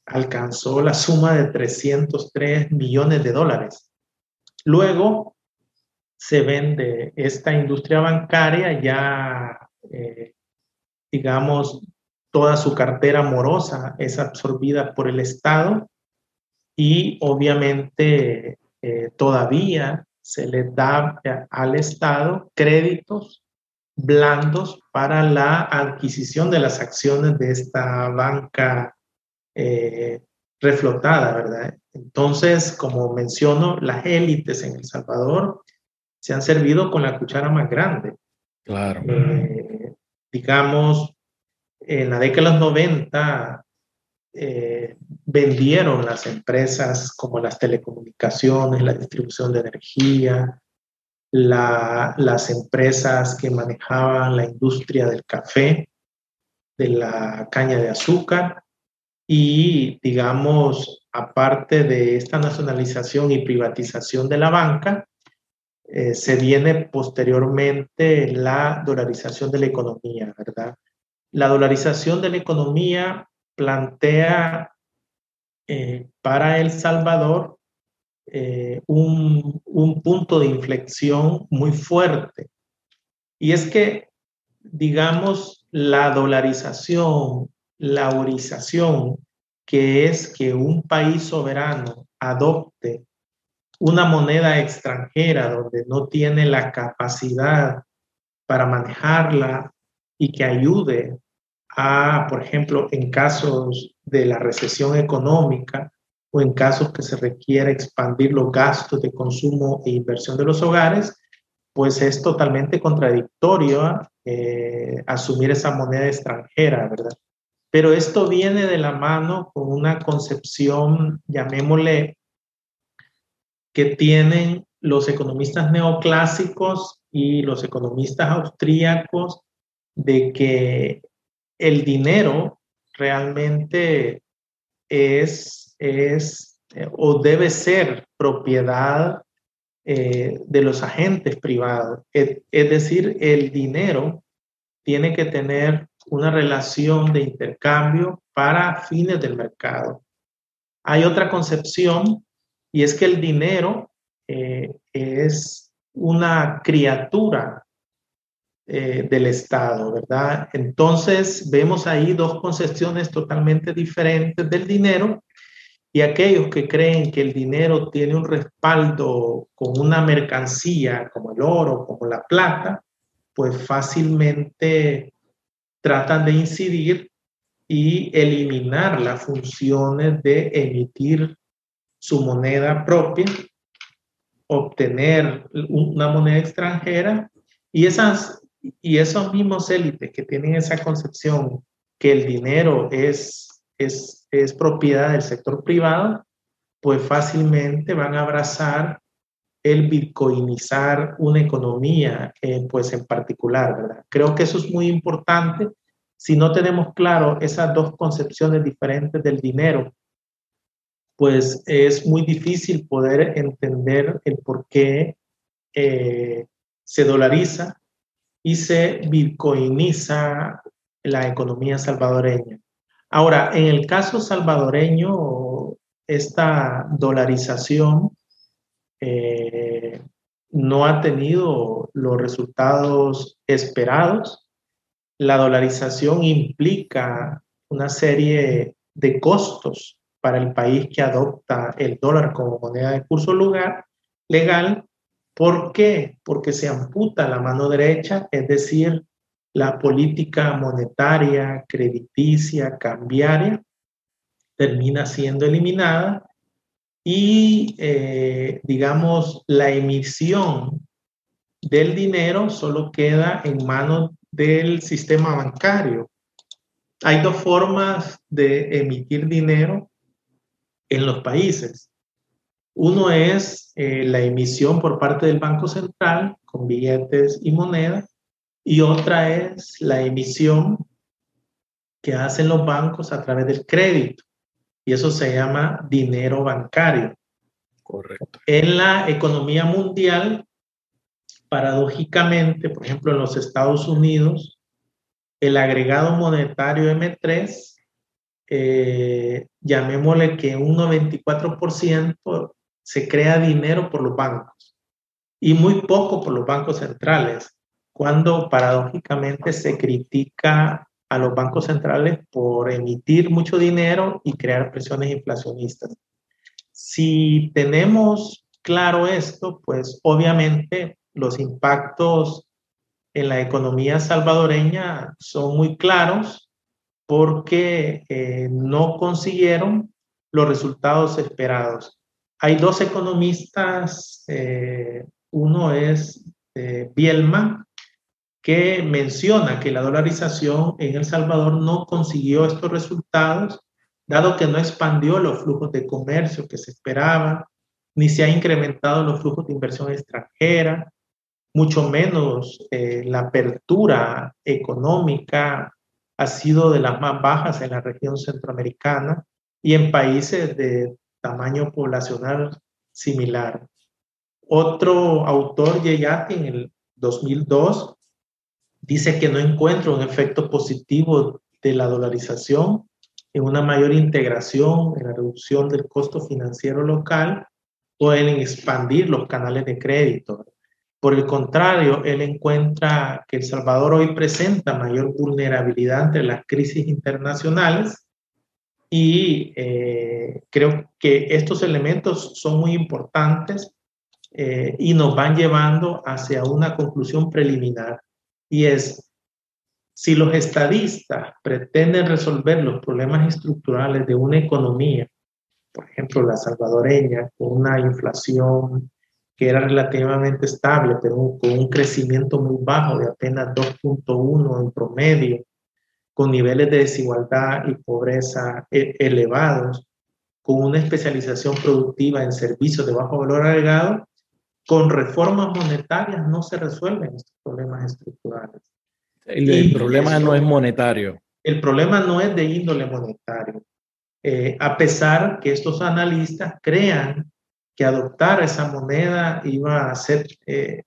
alcanzó la suma de 303 millones de dólares. Luego se vende esta industria bancaria ya, eh, digamos, toda su cartera morosa es absorbida por el Estado y obviamente eh, todavía se le da al Estado créditos blandos para la adquisición de las acciones de esta banca eh, reflotada, ¿verdad? Entonces, como menciono, las élites en El Salvador se han servido con la cuchara más grande. Claro. Eh, digamos, en la década de los 90, eh, vendieron las empresas como las telecomunicaciones, la distribución de energía, la, las empresas que manejaban la industria del café, de la caña de azúcar y, digamos, aparte de esta nacionalización y privatización de la banca, eh, se viene posteriormente la dolarización de la economía, ¿verdad? La dolarización de la economía plantea eh, para El Salvador eh, un, un, punto de inflexión muy fuerte. Y es que, digamos, la dolarización, la orización, que es que un país soberano adopte una moneda extranjera donde no tiene la capacidad para manejarla y que ayude a, por ejemplo, en casos de la recesión económica o en casos que se requiere expandir los gastos de consumo e inversión de los hogares, pues es totalmente contradictorio eh, asumir esa moneda extranjera, ¿verdad? Pero esto viene de la mano con una concepción, llamémosle, que tienen los economistas neoclásicos y los economistas austríacos de que el dinero realmente es, es o debe ser propiedad eh, de los agentes privados. Es, es decir, el dinero tiene que tener una relación de intercambio para fines del mercado. Hay otra concepción y es que el dinero eh, es una criatura eh, del Estado, ¿verdad? Entonces vemos ahí dos concepciones totalmente diferentes del dinero y aquellos que creen que el dinero tiene un respaldo con una mercancía como el oro, como la plata, pues fácilmente tratan de incidir y eliminar las funciones de emitir su moneda propia, obtener una moneda extranjera y esas y esos mismos élites que tienen esa concepción que el dinero es, es, es propiedad del sector privado, pues fácilmente van a abrazar el bitcoinizar una economía, eh, pues en particular, ¿verdad? Creo que eso es muy importante. Si no tenemos claro esas dos concepciones diferentes del dinero, pues es muy difícil poder entender el por qué eh, se dolariza y se bitcoiniza la economía salvadoreña. Ahora, en el caso salvadoreño, esta dolarización eh, no ha tenido los resultados esperados. La dolarización implica una serie de costos para el país que adopta el dólar como moneda de curso legal. ¿Por qué? Porque se amputa la mano derecha, es decir, la política monetaria, crediticia, cambiaria, termina siendo eliminada y, eh, digamos, la emisión del dinero solo queda en manos del sistema bancario. Hay dos formas de emitir dinero en los países. Uno es eh, la emisión por parte del Banco Central con billetes y monedas y otra es la emisión que hacen los bancos a través del crédito y eso se llama dinero bancario. Correcto. En la economía mundial, paradójicamente, por ejemplo, en los Estados Unidos, el agregado monetario M3, eh, llamémosle que un 94% se crea dinero por los bancos y muy poco por los bancos centrales, cuando paradójicamente se critica a los bancos centrales por emitir mucho dinero y crear presiones inflacionistas. Si tenemos claro esto, pues obviamente los impactos en la economía salvadoreña son muy claros porque eh, no consiguieron los resultados esperados. Hay dos economistas, eh, uno es eh, Bielma, que menciona que la dolarización en El Salvador no consiguió estos resultados, dado que no expandió los flujos de comercio que se esperaban, ni se ha incrementado los flujos de inversión extranjera, mucho menos eh, la apertura económica ha sido de las más bajas en la región centroamericana y en países de tamaño poblacional similar. Otro autor, Yeyati, en el 2002, dice que no encuentra un efecto positivo de la dolarización en una mayor integración, en la reducción del costo financiero local o en expandir los canales de crédito. Por el contrario, él encuentra que El Salvador hoy presenta mayor vulnerabilidad ante las crisis internacionales y eh, creo que estos elementos son muy importantes eh, y nos van llevando hacia una conclusión preliminar y es si los estadistas pretenden resolver los problemas estructurales de una economía, por ejemplo la salvadoreña, con una inflación que era relativamente estable, pero con un crecimiento muy bajo de apenas 2.1 en promedio, con niveles de desigualdad y pobreza e, elevados, con una especialización productiva en servicios de bajo valor agregado, con reformas monetarias no se resuelven estos problemas estructurales. El, problema no es monetario. El problema no es de índole monetario. Eh, a pesar que estos analistas crean que adoptar esa moneda iba a ser eh,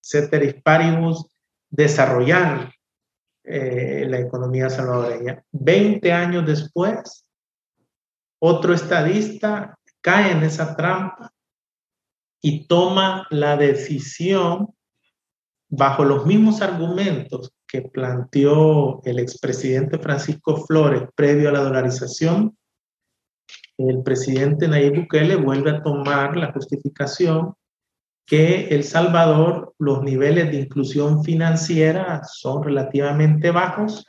ceteris paribus desarrollar eh, la economía salvadoreña. Veinte años después, otro estadista cae en esa trampa y toma la decisión bajo los mismos argumentos que planteó el expresidente Francisco Flores previo a la dolarización el presidente Nayib Bukele vuelve a tomar la justificación que El Salvador, los niveles de inclusión financiera son relativamente bajos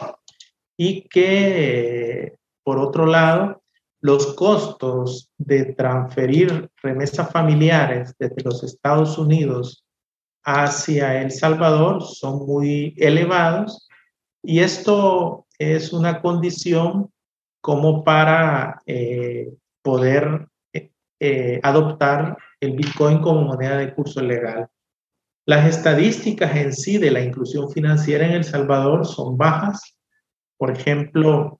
y que, por otro lado, los costos de transferir remesas familiares desde los Estados Unidos hacia El Salvador son muy elevados y esto es una condición como para eh, poder eh, eh, adoptar el Bitcoin como moneda de curso legal. Las estadísticas en sí de la inclusión financiera en El Salvador son bajas. Por ejemplo,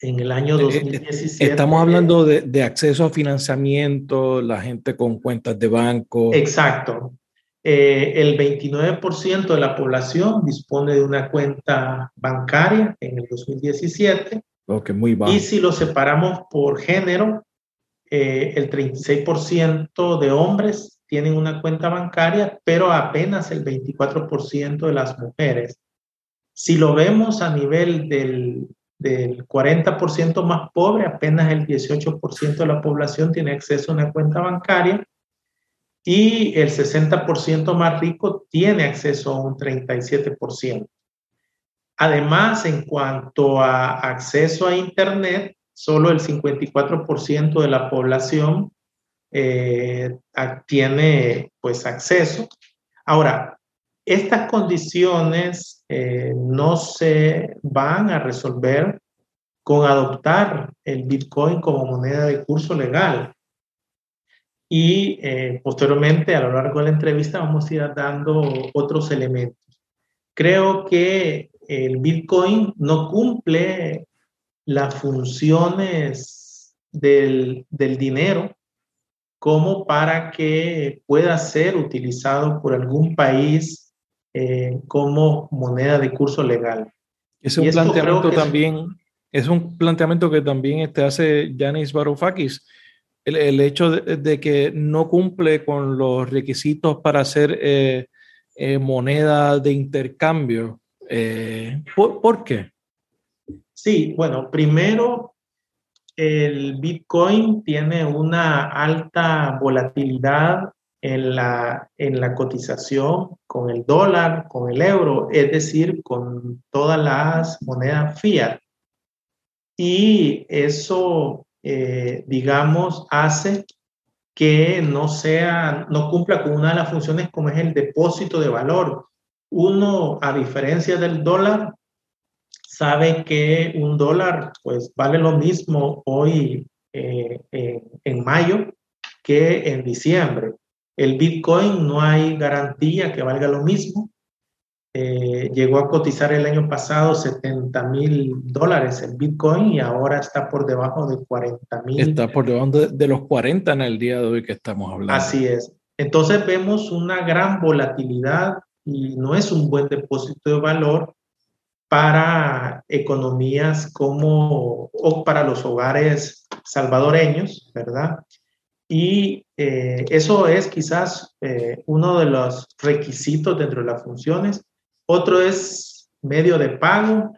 en el año 2017. Estamos hablando de, de acceso a financiamiento, la gente con cuentas de banco. Exacto. el 29% de la población dispone de una cuenta bancaria en el 2017 muy Y si lo separamos por género, eh, el 36% de hombres tienen una cuenta bancaria, pero apenas el 24% de las mujeres. Si lo vemos a nivel del, del 40% más pobre, apenas el 18% de la población tiene acceso a una cuenta bancaria. y el 60% más rico tiene acceso a un 37%. Además, en cuanto a acceso a Internet, solo el 54% de la población eh, tiene pues acceso. Ahora, estas condiciones eh, no se van a resolver con adoptar el Bitcoin como moneda de curso legal. Y eh, posteriormente, a lo largo de la entrevista, vamos a ir dando otros elementos. Creo que el Bitcoin no cumple las funciones del, del dinero como para que pueda ser utilizado por algún país eh, como moneda de curso legal. Es un planteamiento también es un planteamiento que también este hace Yanis Varoufakis, el, el hecho de, que no cumple con los requisitos para ser eh, eh, moneda de intercambio. ¿por, qué? Sí, bueno, primero, el Bitcoin tiene una alta volatilidad en la, en la cotización con el dólar, con el euro, es decir, con todas las monedas fiat y eso, eh, digamos, hace que no sea, no cumpla con una de las funciones como es el depósito de valor. Uno, a diferencia del dólar, sabe que un dólar pues vale lo mismo hoy eh, en mayo que en diciembre. El Bitcoin no hay garantía que valga lo mismo eh, llegó a cotizar el año pasado 70 mil dólares el Bitcoin y ahora está por debajo de 40 mil. Está por debajo de, los 40 en el día de hoy que estamos hablando. Así es. Entonces vemos una gran volatilidad y no es un buen depósito de valor para economías como o para los hogares salvadoreños, ¿verdad? Y eh, eso es quizás eh, uno de los requisitos dentro de las funciones otro es medio de pago,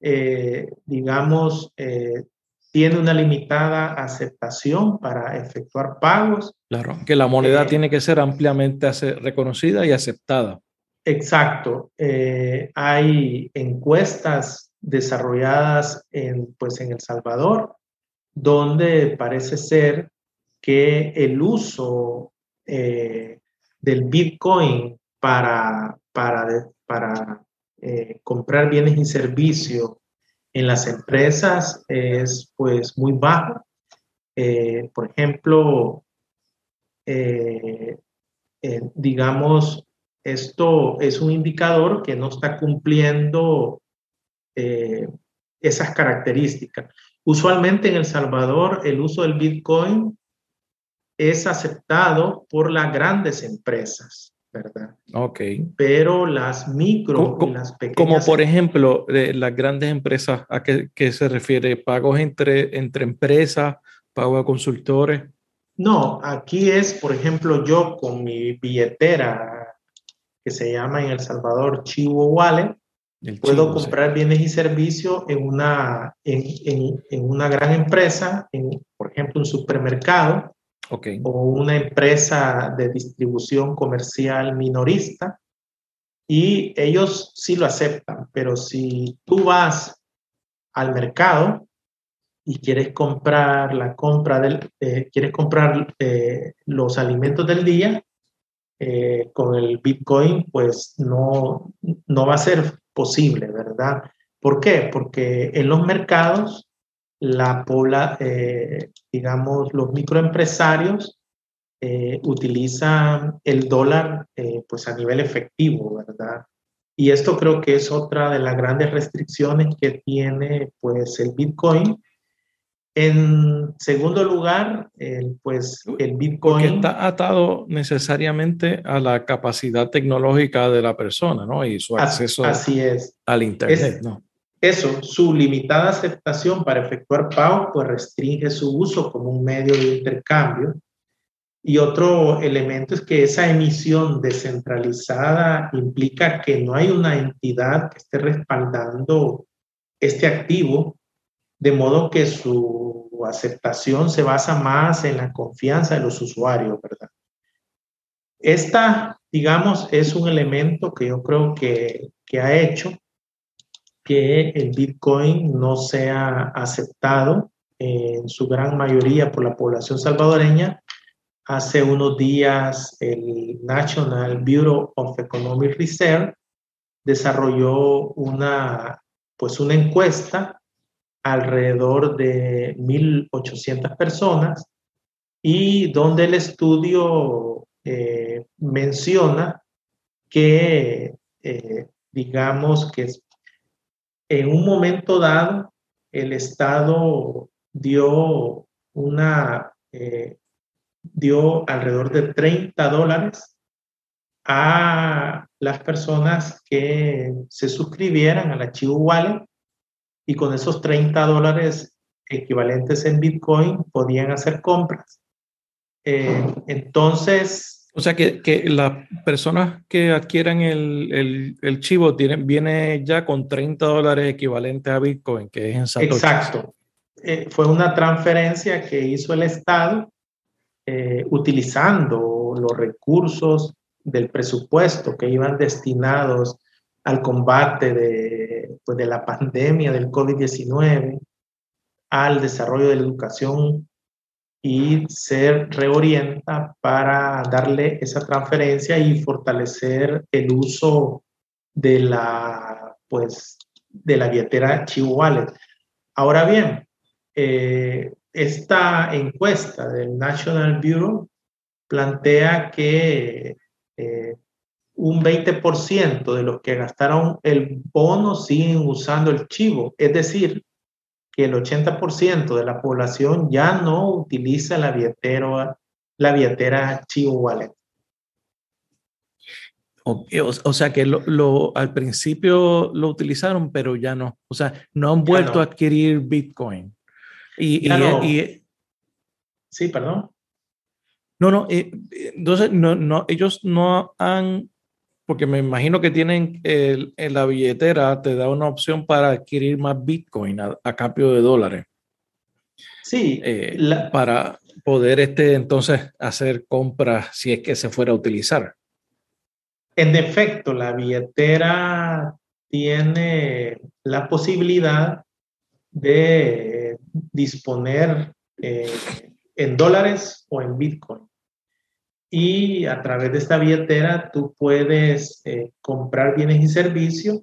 eh, digamos, eh, tiene una limitada aceptación para efectuar pagos. Claro, que la moneda eh, tiene que ser ampliamente reconocida y aceptada. Exacto. hay encuestas desarrolladas en, pues, en El Salvador, donde parece ser que el uso del Bitcoin para, para para eh, comprar bienes y servicios en las empresas es pues muy bajo. Eh, por ejemplo, eh, digamos, esto es un indicador que no está cumpliendo esas características. Usualmente en El Salvador el uso del Bitcoin es aceptado por las grandes empresas. ¿verdad? Ok. Pero las micro las pequeñas... Como por ejemplo, las grandes empresas, ¿a qué, se refiere? ¿Pagos entre, entre empresas? ¿Pago a consultores? No, aquí es, por ejemplo, yo con mi billetera que se llama en El Salvador Chivo Wallet, puedo comprar bienes y servicios en una, en, en, en una gran empresa, en, por ejemplo, un supermercado, o una empresa de distribución comercial minorista y ellos sí lo aceptan, pero si tú vas al mercado y quieres comprar la compra del, eh, quieres comprar eh, los alimentos del día eh, con el Bitcoin, pues no, no va a ser posible, ¿verdad? ¿Por qué? Porque en los mercados la pobla, eh, digamos, los microempresarios eh, utilizan el dólar eh, pues a nivel efectivo, ¿verdad? Y esto creo que es otra de las grandes restricciones que tiene pues el Bitcoin. En segundo lugar, el, pues el Bitcoin... Porque está atado necesariamente a la capacidad tecnológica de la persona, ¿no? Y su acceso así es. al Internet, ¿no? Eso, su limitada aceptación para efectuar pago, pues restringe su uso como un medio de intercambio. Y otro elemento es que esa emisión descentralizada implica que no hay una entidad que esté respaldando este activo, de modo que su aceptación se basa más en la confianza de los usuarios, ¿verdad? esta, digamos, es un elemento que yo creo que, que ha hecho que el Bitcoin no sea aceptado en su gran mayoría por la población salvadoreña. Hace unos días el National Bureau of Economic Research desarrolló una, pues una encuesta alrededor de 1.800 personas y donde el estudio eh, menciona que, eh, digamos, que en un momento dado el Estado dio una, eh, dio alrededor de 30 dólares a las personas que se suscribieran al archivo wallet y con esos 30 dólares equivalentes en Bitcoin podían hacer compras. Eh, entonces... O sea que, que las personas que adquieran el, el, el chivo tienen, viene ya con 30 dólares equivalentes a Bitcoin, que es en Satoshi. Exacto. Eh, fue una transferencia que hizo el Estado eh, utilizando los recursos del presupuesto que iban destinados al combate de, pues, de la pandemia del COVID-19, al desarrollo de la educación y se reorienta para darle esa transferencia y fortalecer el uso de la, pues, de la billetera Wallet. Ahora bien, eh, esta encuesta del National Bureau plantea que eh, un 20% de los que gastaron el bono siguen usando el chivo, es decir, que el 80% de la población ya no utiliza la billetera, la billetera Chivo Wallet. O, o, sea que lo, lo, al principio lo utilizaron, pero ya no. O sea, no han vuelto no. a adquirir Bitcoin. Y, y, no. y, sí, perdón. No, no, eh, entonces no, no, ellos no han, porque me imagino que tienen el, en la billetera, te da una opción para adquirir más Bitcoin a, a cambio de dólares. Sí. Eh, la... Para poder este, entonces hacer compras si es que se fuera a utilizar. En efecto, la billetera tiene la posibilidad de disponer eh, en dólares o en Bitcoin. Y a través de esta billetera tú puedes eh, comprar bienes y servicios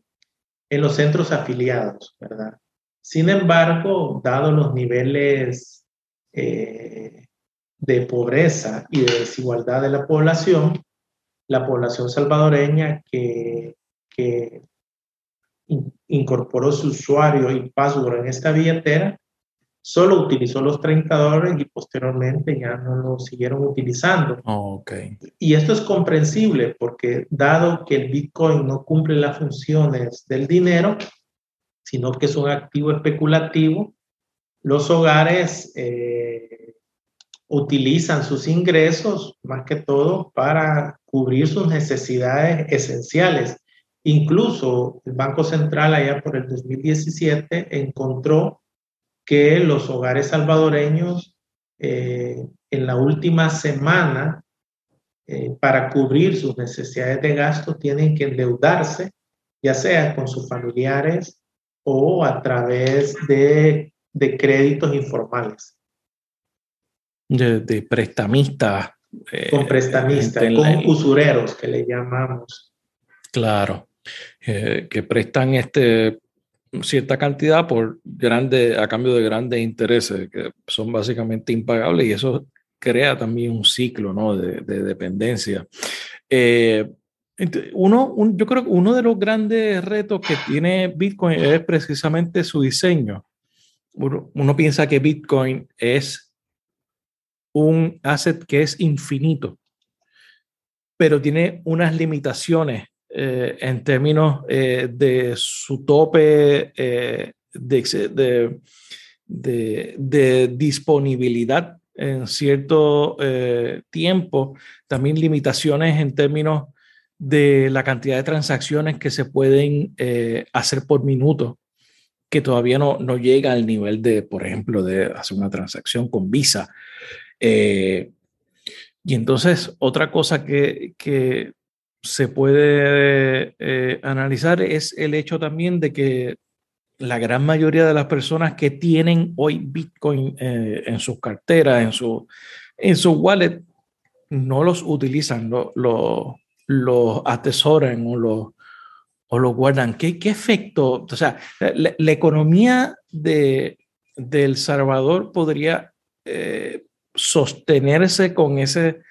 en los centros afiliados, ¿verdad? Sin embargo, dado los niveles eh, de pobreza y de desigualdad de la población, la población salvadoreña que, incorporó su usuario y password en esta billetera, solo utilizó los 30 dólares y posteriormente ya no lo siguieron utilizando. Oh, okay. Y esto es comprensible porque dado que el Bitcoin no cumple las funciones del dinero, sino que es un activo especulativo, los hogares eh, utilizan sus ingresos más que todo para cubrir sus necesidades esenciales. Incluso el Banco Central allá por el 2017 encontró que los hogares salvadoreños eh, en la última semana, eh, para cubrir sus necesidades de gasto, tienen que endeudarse, ya sea con sus familiares o a través de, de créditos informales. De, de prestamistas. Eh, con prestamistas, con la, usureros que le llamamos. Claro, que prestan este cierta cantidad por grande, a cambio de grandes intereses que son básicamente impagables y eso crea también un ciclo ¿no? de, de, dependencia. Eh, uno, un, yo creo que uno de los grandes retos que tiene Bitcoin es precisamente su diseño. Uno, uno piensa que Bitcoin es un asset que es infinito, pero tiene unas limitaciones eh, en términos eh, de su tope eh, de, de, de, disponibilidad en cierto eh, tiempo, también limitaciones en términos de la cantidad de transacciones que se pueden eh, hacer por minuto, que todavía no, no llega al nivel de, por ejemplo, de hacer una transacción con Visa. Eh, Y entonces, otra cosa que, que se puede eh, analizar es el hecho también de que la gran mayoría de las personas que tienen hoy Bitcoin eh, en sus carteras, en su, en su wallet, no los utilizan, los lo, atesoran o los o lo guardan. ¿Qué, qué efecto? O sea, la, economía de, de, El Salvador podría eh, sostenerse con ese,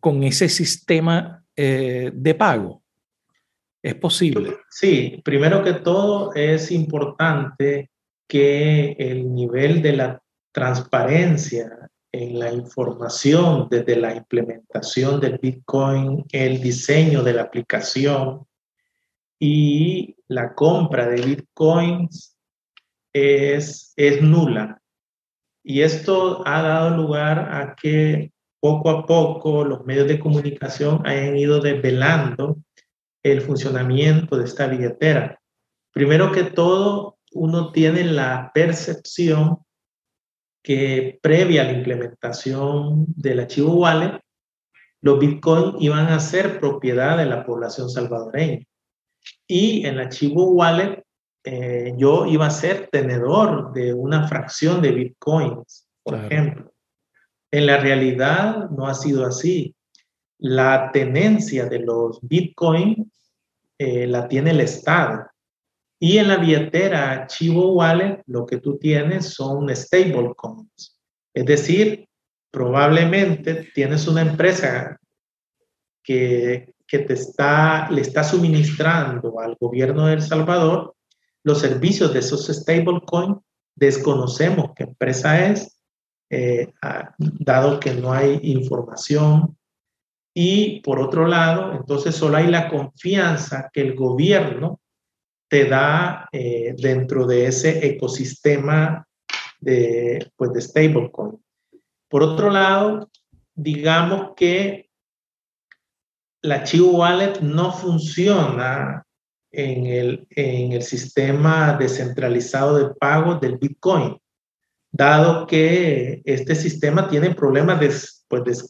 con ese sistema eh, de pago. ¿Es posible? Sí, primero que todo es importante que el nivel de la transparencia en la información desde la implementación del Bitcoin, el diseño de la aplicación y la compra de Bitcoins es, es nula. Y esto ha dado lugar a que poco a poco los medios de comunicación hayan ido desvelando el funcionamiento de esta billetera. Primero que todo, uno tiene la percepción que previa a la implementación del archivo wallet, los bitcoins iban a ser propiedad de la población salvadoreña. Y en el archivo wallet, eh, yo iba a ser tenedor de una fracción de bitcoins, por claro. ejemplo. En la realidad no ha sido así. La tenencia de los bitcoins eh, la tiene el Estado. Y en la billetera Chivo Wallet lo que tú tienes son stablecoins. Es decir, probablemente tienes una empresa que, que te está, le está suministrando al gobierno de El Salvador los servicios de esos stablecoins. Desconocemos qué empresa es, eh, dado que no hay información. Y por otro lado, entonces solo hay la confianza que el gobierno te da eh, dentro de ese ecosistema de, pues, de stablecoin. Por otro lado, digamos que la Chivo Wallet no funciona en el, en el sistema descentralizado de pagos del Bitcoin, dado que este sistema tiene problemas de, pues,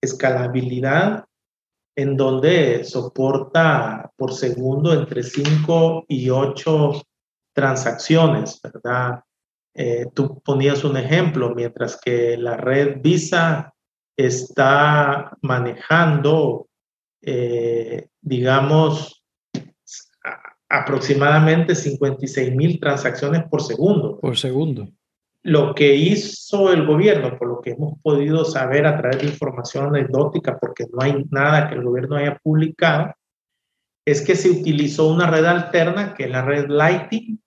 escalabilidad en donde soporta por segundo entre 5 y 8 transacciones, ¿verdad? Eh, tú ponías un ejemplo, mientras que la red Visa está manejando, eh, digamos, aproximadamente 56 mil transacciones por segundo. Por segundo. Lo que hizo el gobierno, por lo que hemos podido saber a través de información anecdótica, porque no hay nada que el gobierno haya publicado, es que se utilizó una red alterna, que es la red Lightning,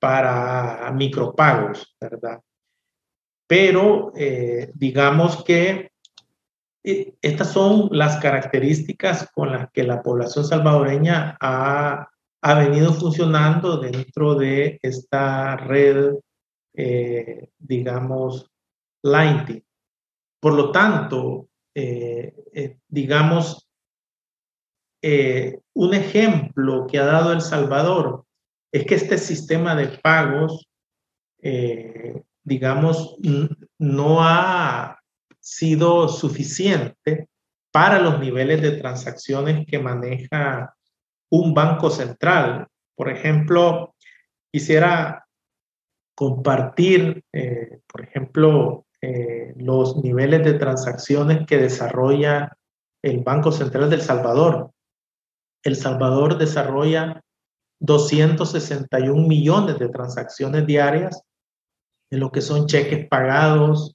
para micropagos, ¿verdad? Pero eh, digamos que eh, estas son las características con las que la población salvadoreña ha, ha venido funcionando dentro de esta red eh, digamos, Lightning. Por lo tanto, eh, eh, digamos, un ejemplo que ha dado El Salvador es que este sistema de pagos, digamos, no ha sido suficiente para los niveles de transacciones que maneja un banco central. Por ejemplo, quisiera compartir, eh, por ejemplo, eh, los niveles de transacciones que desarrolla el Banco Central del Salvador. El Salvador desarrolla 261 millones de transacciones diarias en lo que son cheques pagados,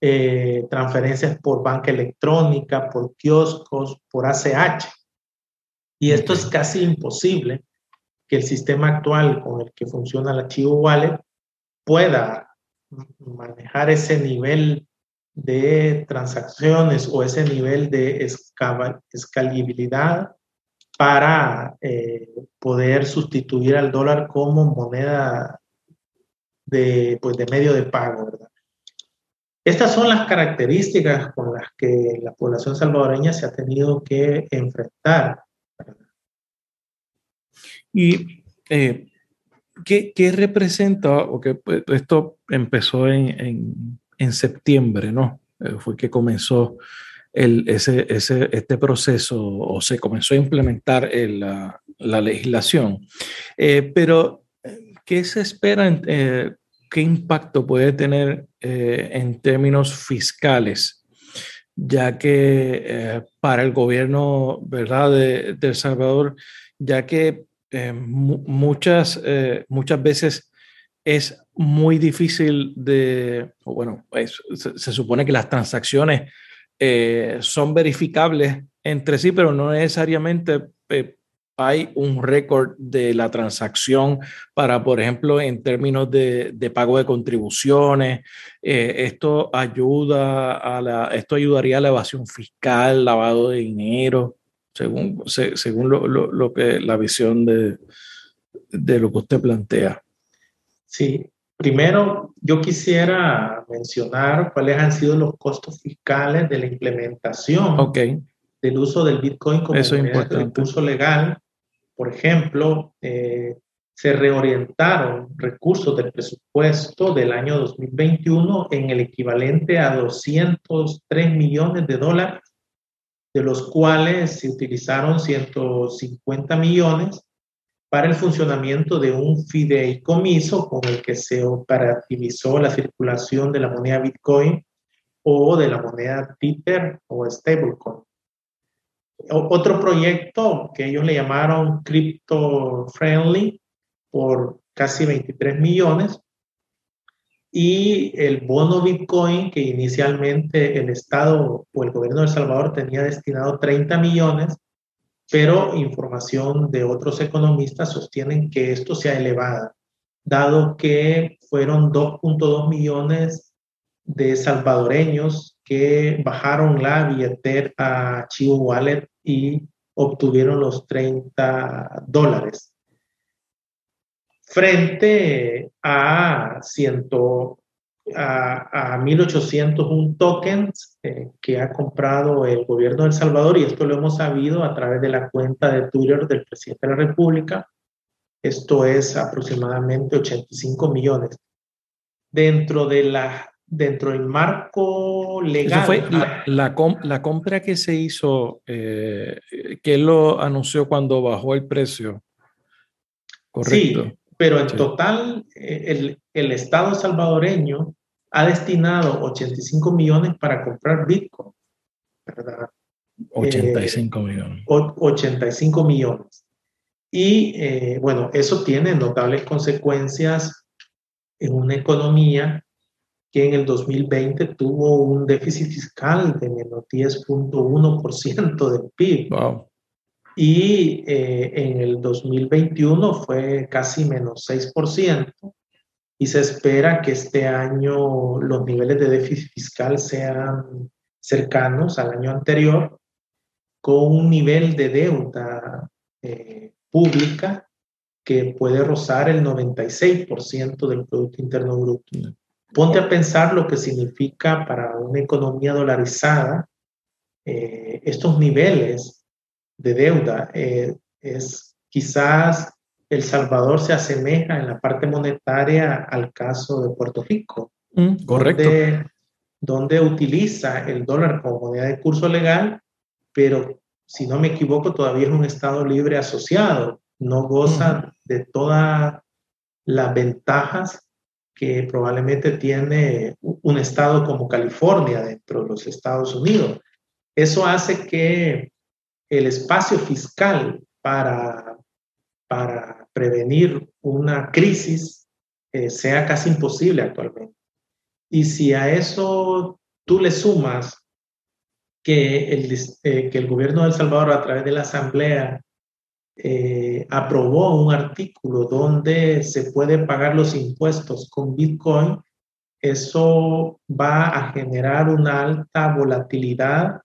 eh, transferencias por banca electrónica, por kioscos, por ACH. Y esto es casi imposible que el sistema actual con el que funciona el archivo wallet pueda manejar ese nivel de transacciones o ese nivel de escalabilidad para eh, poder sustituir al dólar como moneda de, pues, de medio de pago. ¿verdad? Estas son las características con las que la población salvadoreña se ha tenido que enfrentar. ¿verdad? Y eh, ¿qué, ¿qué, representa, o que pues, esto empezó en, en, en, septiembre, ¿no? eh, fue que comenzó el, ese, ese, este proceso o se comenzó a implementar la, la, legislación. Eh, pero, ¿qué se espera? Eh, ¿Qué impacto puede tener eh, en términos fiscales? Ya que eh, para el gobierno ¿verdad? De, de El Salvador, ya que eh, muchas, muchas veces es muy difícil de, bueno, se, supone que las transacciones son verificables entre sí, pero no necesariamente hay un récord de la transacción para, por ejemplo, en términos de, pago de contribuciones. Eh, esto ayuda a la, esto ayudaría a la evasión fiscal, lavado de dinero, según, se, según lo, lo, lo, que la visión de, de lo que usted plantea. Sí, primero yo quisiera mencionar cuáles han sido los costos fiscales de la implementación. Okay del uso del Bitcoin como Eso legal por ejemplo, eh, se reorientaron recursos del presupuesto del año 2021 en el equivalente a 203 millones de dólares, de los cuales se utilizaron 150 millones para el funcionamiento de un fideicomiso con el que se operativizó la circulación de la moneda Bitcoin o de la moneda Tether o stablecoin. Otro proyecto que ellos le llamaron Crypto Friendly por casi 23 millones y el bono Bitcoin que inicialmente el Estado o el gobierno de El Salvador tenía destinado 30 millones, pero información de otros economistas sostienen que esto se ha elevado, dado que fueron 2.2 millones de salvadoreños que bajaron la billetera a Chivo Wallet y obtuvieron los 30 dólares. Frente a, ciento, a, a 1801 tokens eh, que ha comprado el gobierno de El Salvador, y esto lo hemos sabido a través de la cuenta de Twitter del presidente de la República. Esto es aproximadamente 85 millones. Dentro de la dentro del marco legal. Eso fue la, la, com la compra que se hizo, eh, que él lo anunció cuando bajó el precio. Correcto. Sí, pero en sí. total eh, el, el, Estado salvadoreño ha destinado 85 millones para comprar Bitcoin. ¿verdad? 85 eh, millones. 85 millones. Y eh, bueno, eso tiene notables consecuencias en una economía que en el 2020 tuvo un déficit fiscal de menos 10.1% del PIB. Wow. Y eh, en el 2021 fue casi menos 6%. Y se espera que este año los niveles de déficit fiscal sean cercanos al año anterior, con un nivel de deuda eh, pública que puede rozar el 96% del Producto Interno Bruto. Ponte a pensar lo que significa para una economía dolarizada eh, estos niveles de deuda. Eh, es quizás El Salvador se asemeja en la parte monetaria al caso de Puerto Rico. Mm, correcto. Donde, donde utiliza el dólar como moneda de curso legal, pero si no me equivoco, todavía es un Estado libre asociado. No goza mm. de todas las ventajas que probablemente tiene un estado como California dentro de los Estados Unidos. Eso hace que el espacio fiscal para, para prevenir una crisis eh, sea casi imposible actualmente. Y si a eso tú le sumas que el, eh, que el gobierno de El Salvador a través de la Asamblea eh, aprobó un artículo donde se puede pagar los impuestos con Bitcoin, eso va a generar una alta volatilidad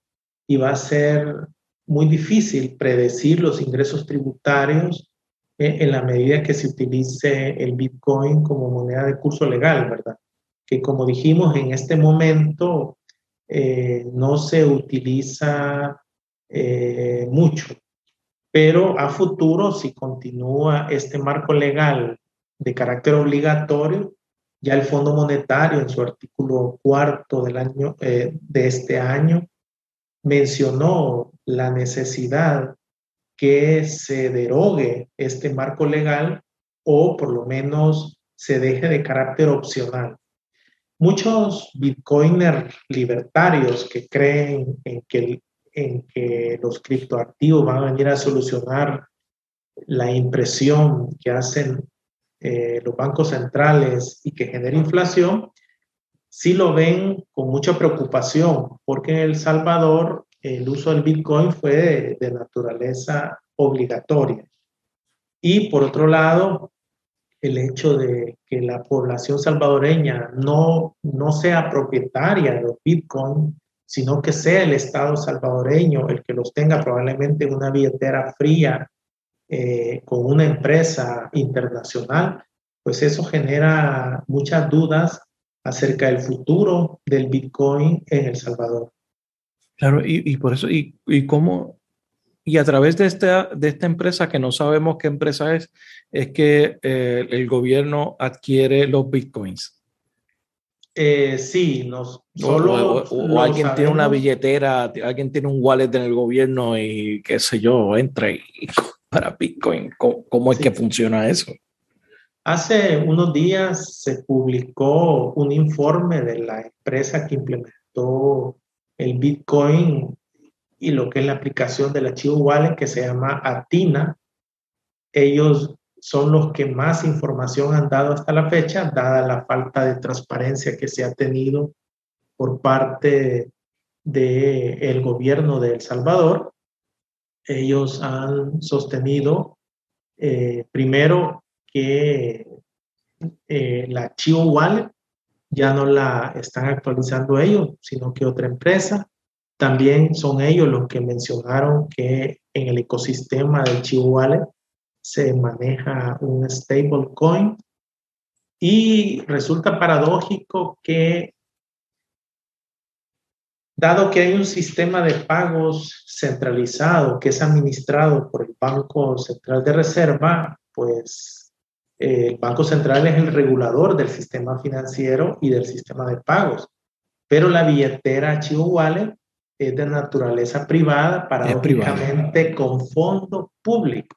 y va a ser muy difícil predecir los ingresos tributarios eh, en la medida que se utilice el Bitcoin como moneda de curso legal, ¿verdad? Que como dijimos, en este momento eh, no se utiliza eh, mucho pero a futuro, si continúa este marco legal de carácter obligatorio, Ya el Fondo Monetario en su artículo cuarto del año, eh, de este año mencionó la necesidad que se derogue este marco legal o por lo menos se deje de carácter opcional. Muchos bitcoiners libertarios que creen en que, en que los criptoactivos van a venir a solucionar la impresión que hacen eh, los bancos centrales y que genera inflación, sí lo ven con mucha preocupación, porque en El Salvador el uso del Bitcoin fue de, naturaleza obligatoria. Y por otro lado, el hecho de que la población salvadoreña no, no sea propietaria de los Bitcoin, sino que sea el Estado salvadoreño el que los tenga probablemente en una billetera fría eh, con una empresa internacional, pues eso genera muchas dudas acerca del futuro del Bitcoin en El Salvador. Claro, y, por eso, y, y, cómo, y a través de esta, de esta empresa, que no sabemos qué empresa es, es que eh, el gobierno adquiere los bitcoins. Eh, sí, nos, solo o, alguien tiene una billetera, alguien tiene un wallet en el gobierno y qué sé yo, entra y *laughs* para Bitcoin. ¿Cómo, es que funciona eso? Hace unos días se publicó un informe de la empresa que implementó el Bitcoin y lo que es la aplicación del archivo wallet que se llama Atina. Ellos son los que más información han dado hasta la fecha, dada la falta de transparencia que se ha tenido por parte del el gobierno de El Salvador. Ellos han sostenido eh, primero que eh, la archivo Wallet ya no la están actualizando ellos, sino que otra empresa. También son ellos los que mencionaron que en el ecosistema del Chivo Wallet se maneja un stablecoin y resulta paradójico que dado que hay un sistema de pagos centralizado que es administrado por el Banco Central de Reserva, pues el Banco Central es el regulador del sistema financiero y del sistema de pagos, pero la billetera Chivo Wallet es de naturaleza privada, paradójicamente con fondo público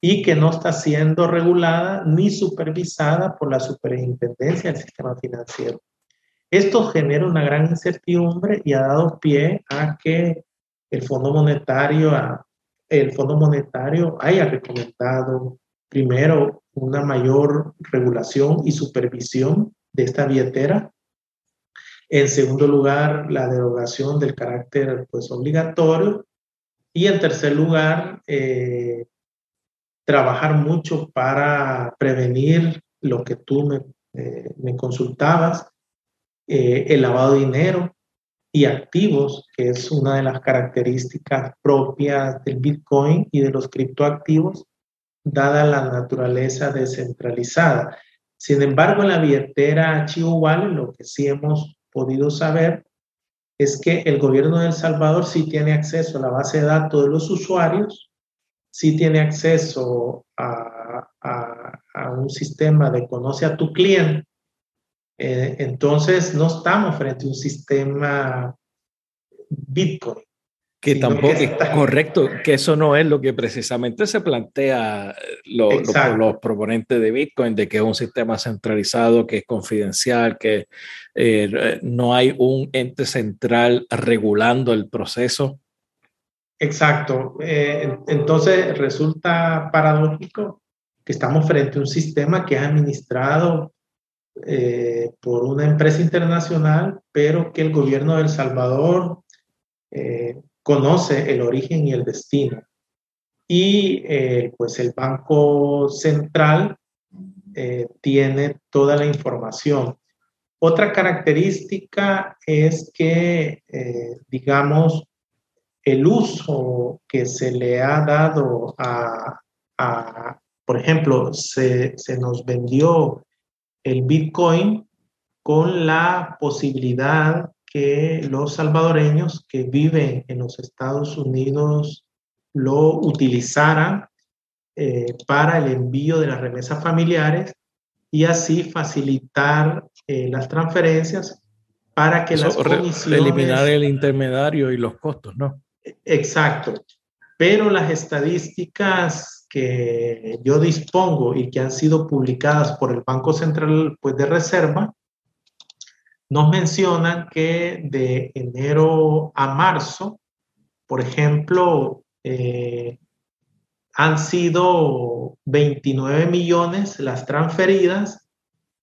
y que no está siendo regulada ni supervisada por la superintendencia del sistema financiero. Esto genera una gran incertidumbre y ha dado pie a que el Fondo Monetario, el Fondo Monetario haya recomendado primero una mayor regulación y supervisión de esta billetera. En segundo lugar, la derogación del carácter pues, obligatorio. Y en tercer lugar, eh, trabajar mucho para prevenir lo que tú me, eh, consultabas, eh, el lavado de dinero y activos, que es una de las características propias del Bitcoin y de los criptoactivos, dada la naturaleza descentralizada. Sin embargo, en la billetera Wallet, lo que sí hemos podido saber es que el gobierno de El Salvador sí tiene acceso a la base de datos de los usuarios, sí tiene acceso a, a, un sistema de conoce a tu cliente. Eh, entonces, no estamos frente a un sistema Bitcoin. Que tampoco es correcto, que eso no es lo que precisamente se plantea eh, los proponentes de Bitcoin, de que es un sistema centralizado, que es confidencial, que eh, no hay un ente central regulando el proceso. Exacto. Eh, entonces resulta paradójico que estamos frente a un sistema que es administrado por una empresa internacional, pero que el gobierno de El Salvador conoce el origen y el destino. Y eh, pues el Banco Central eh, tiene toda la información. Otra característica es que, eh, digamos, el uso que se le ha dado a, a por ejemplo, se, se, nos vendió el Bitcoin con la posibilidad que los salvadoreños que viven en los Estados Unidos lo utilizaran eh, para el envío de las remesas familiares y así facilitar eh, las transferencias para que Eso, las comisiones... eliminar el intermediario y los costos, ¿no? Exacto. Pero las estadísticas que yo dispongo y que han sido publicadas por el Banco Central pues, de Reserva nos mencionan que de enero a marzo, por ejemplo, eh, han sido 29 millones las transferidas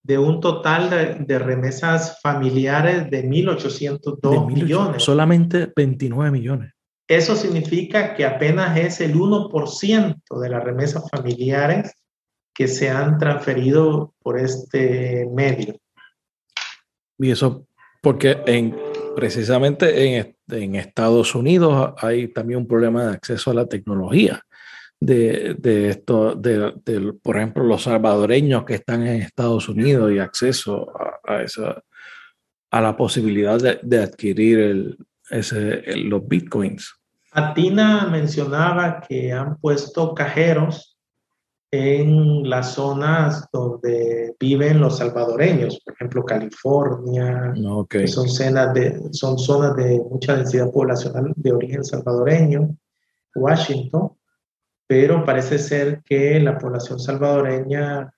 de un total de, de remesas familiares de 1.802 De 1.800, millones. Solamente 29 millones. Eso significa que apenas es el 1% de las remesas familiares que se han transferido por este medio. Y eso porque en, precisamente en, en Estados Unidos hay también un problema de acceso a la tecnología. De, de esto, de, de, por ejemplo, los salvadoreños que están en Estados Unidos y acceso a, esa, a la posibilidad de, de adquirir el, ese, los bitcoins. Atina mencionaba que han puesto cajeros en las zonas donde viven los salvadoreños, por ejemplo, California, Ok. que son, zonas de, son zonas de mucha densidad poblacional de origen salvadoreño, Washington, pero parece ser que la población salvadoreña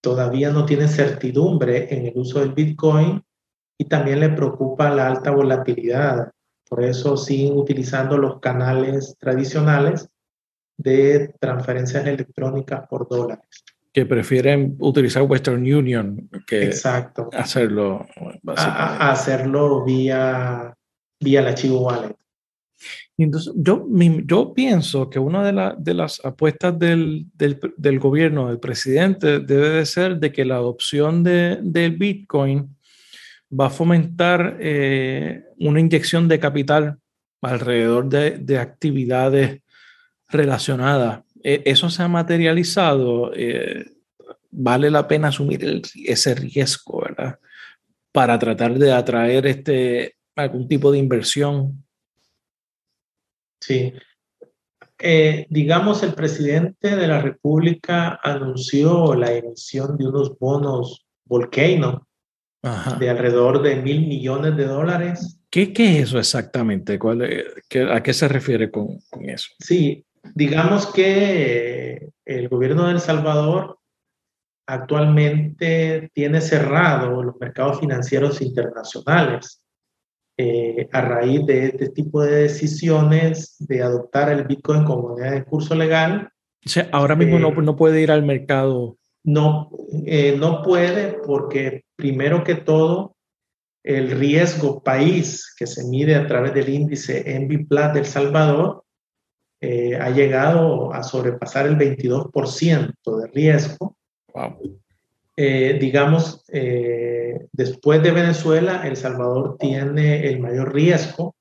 todavía no tiene certidumbre en el uso del Bitcoin y también le preocupa la alta volatilidad. Por eso siguen utilizando los canales tradicionales de transferencias electrónicas por dólares. Que prefieren utilizar Western Union que Exacto. hacerlo. A, a- hacerlo vía, vía el archivo wallet. Y Entonces, yo, yo pienso que una de, la- de las apuestas del, del- del gobierno, del presidente, debe de ser de que la adopción de, del Bitcoin va a fomentar eh, una inyección de capital alrededor de, de actividades relacionadas. Eh, ¿Eso se ha materializado? Eh, ¿Vale la pena asumir el- ese riesgo, verdad? Para tratar de atraer este, algún tipo de inversión. Sí. Eh, digamos, el presidente de la República anunció la emisión de unos bonos Volcano Ajá. de alrededor de mil millones de dólares. ¿Qué, qué es eso exactamente? ¿Cuál es- qué- ¿A qué se refiere con, con eso? Sí, digamos que eh, el gobierno de El Salvador actualmente tiene cerrado los mercados financieros internacionales eh, a raíz de este tipo de decisiones de adoptar el Bitcoin como moneda de curso legal. O sea, ahora mismo no, no puede ir al mercado. No, eh, no puede porque primero que todo el riesgo país que se mide a través del índice Enviplat del Salvador eh, ha llegado a sobrepasar el 22% de riesgo. Eh, digamos, eh, después de Venezuela, El Salvador tiene el mayor riesgo,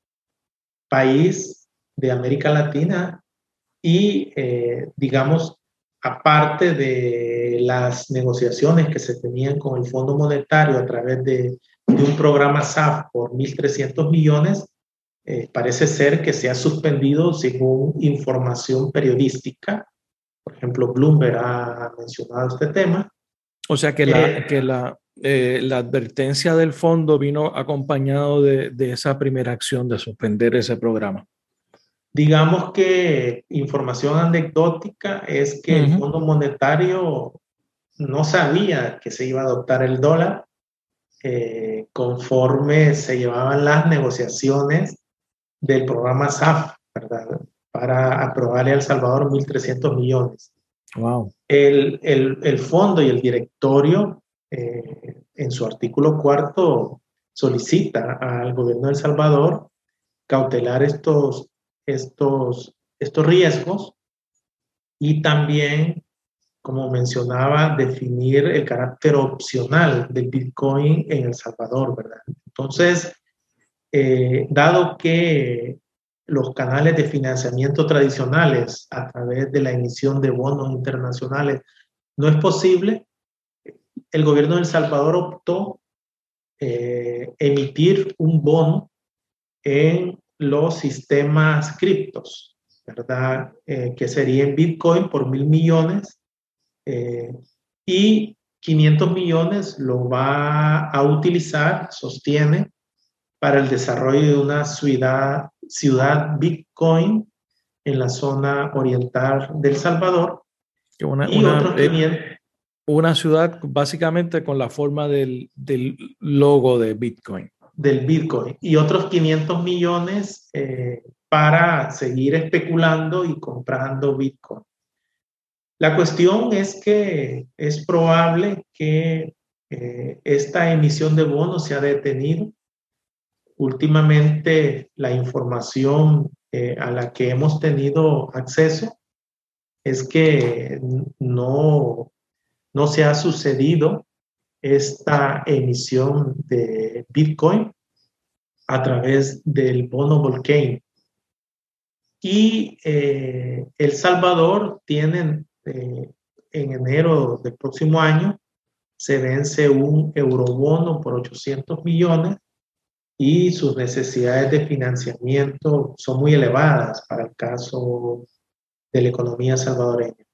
país de América Latina, y digamos, aparte de las negociaciones que se tenían con el Fondo Monetario a través de, de un programa SAF por 1.300 millones, eh, parece ser que se ha suspendido según información periodística. Por ejemplo, Bloomberg ha mencionado este tema. O sea que la, Eh, que la, eh, la advertencia del fondo vino acompañado de, de esa primera acción de suspender ese programa. Digamos que información anecdótica es que el Ujú. Fondo Monetario no sabía que se iba a adoptar el dólar eh, conforme se llevaban las negociaciones del programa SAF, ¿verdad? Para aprobar a El Salvador 1.300 millones. Wow. El, el, el fondo y el directorio, eh, en su artículo cuarto, solicita al gobierno de El Salvador cautelar estos, estos, estos riesgos y también, como mencionaba, definir el carácter opcional del Bitcoin en El Salvador, ¿verdad? Entonces, eh, dado que los canales de financiamiento tradicionales a través de la emisión de bonos internacionales no es posible, el gobierno de El Salvador optó eh, emitir un bono en los sistemas criptos, ¿verdad? Eh, que sería en Bitcoin por mil millones eh, y 500 millones lo va a utilizar, sostiene, para el desarrollo de una ciudad, ciudad Bitcoin en la zona oriental del Salvador. Una, y una, otros eh, 500 una ciudad básicamente con la forma del, del logo de Bitcoin. del Bitcoin y otros 500 millones eh, para seguir especulando y comprando Bitcoin. La cuestión es que es probable que eh, esta emisión de bonos se ha detenido. Últimamente la información eh, a la que hemos tenido acceso es que no, no se ha sucedido esta emisión de Bitcoin a través del bono Volcane. Y eh, El Salvador tiene eh, en enero del próximo año, se vence un eurobono por 800 millones y sus necesidades de financiamiento son muy elevadas para el caso de la economía salvadoreña.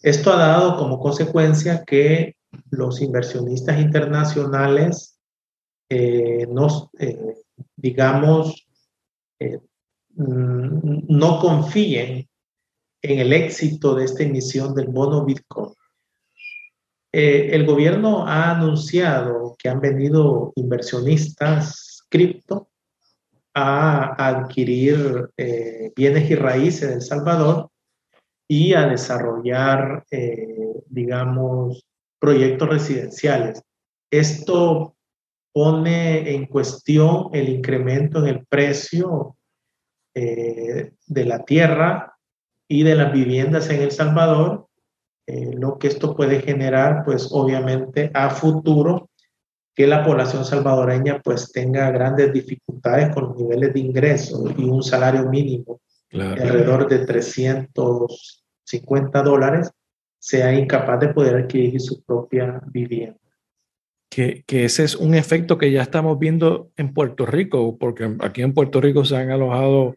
Esto ha dado como consecuencia que los inversionistas internacionales eh, nos, eh, digamos, eh, mm, no confíen en el éxito de esta emisión del bono Bitcoin. Eh, el gobierno ha anunciado que han venido inversionistas cripto a adquirir eh, bienes y raíces de El Salvador y a desarrollar, eh, digamos, proyectos residenciales. Esto pone en cuestión el incremento en el precio eh, de la tierra y de las viviendas en El Salvador, lo que esto puede generar, pues obviamente a futuro, que la población salvadoreña pues tenga grandes dificultades con los niveles de ingresos y un salario mínimo Claro. de alrededor de 350 dólares, sea incapaz de poder adquirir su propia vivienda. Que, que ese es un efecto que ya estamos viendo en Puerto Rico, porque aquí en Puerto Rico se han alojado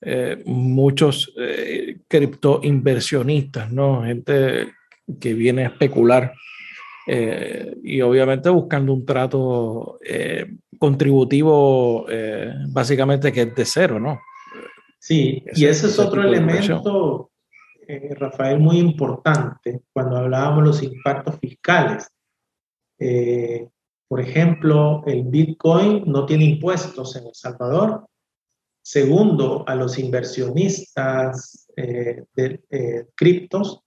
eh, muchos eh, criptoinversionistas, ¿no? Gente que viene a especular eh, y obviamente buscando un trato eh, contributivo eh, básicamente que es de cero, ¿no? Sí, y ese es ese otro elemento, eh, Rafael, muy importante cuando hablábamos de los impactos fiscales. Eh, por ejemplo, el Bitcoin no tiene impuestos en El Salvador. Segundo, a los inversionistas eh, de criptos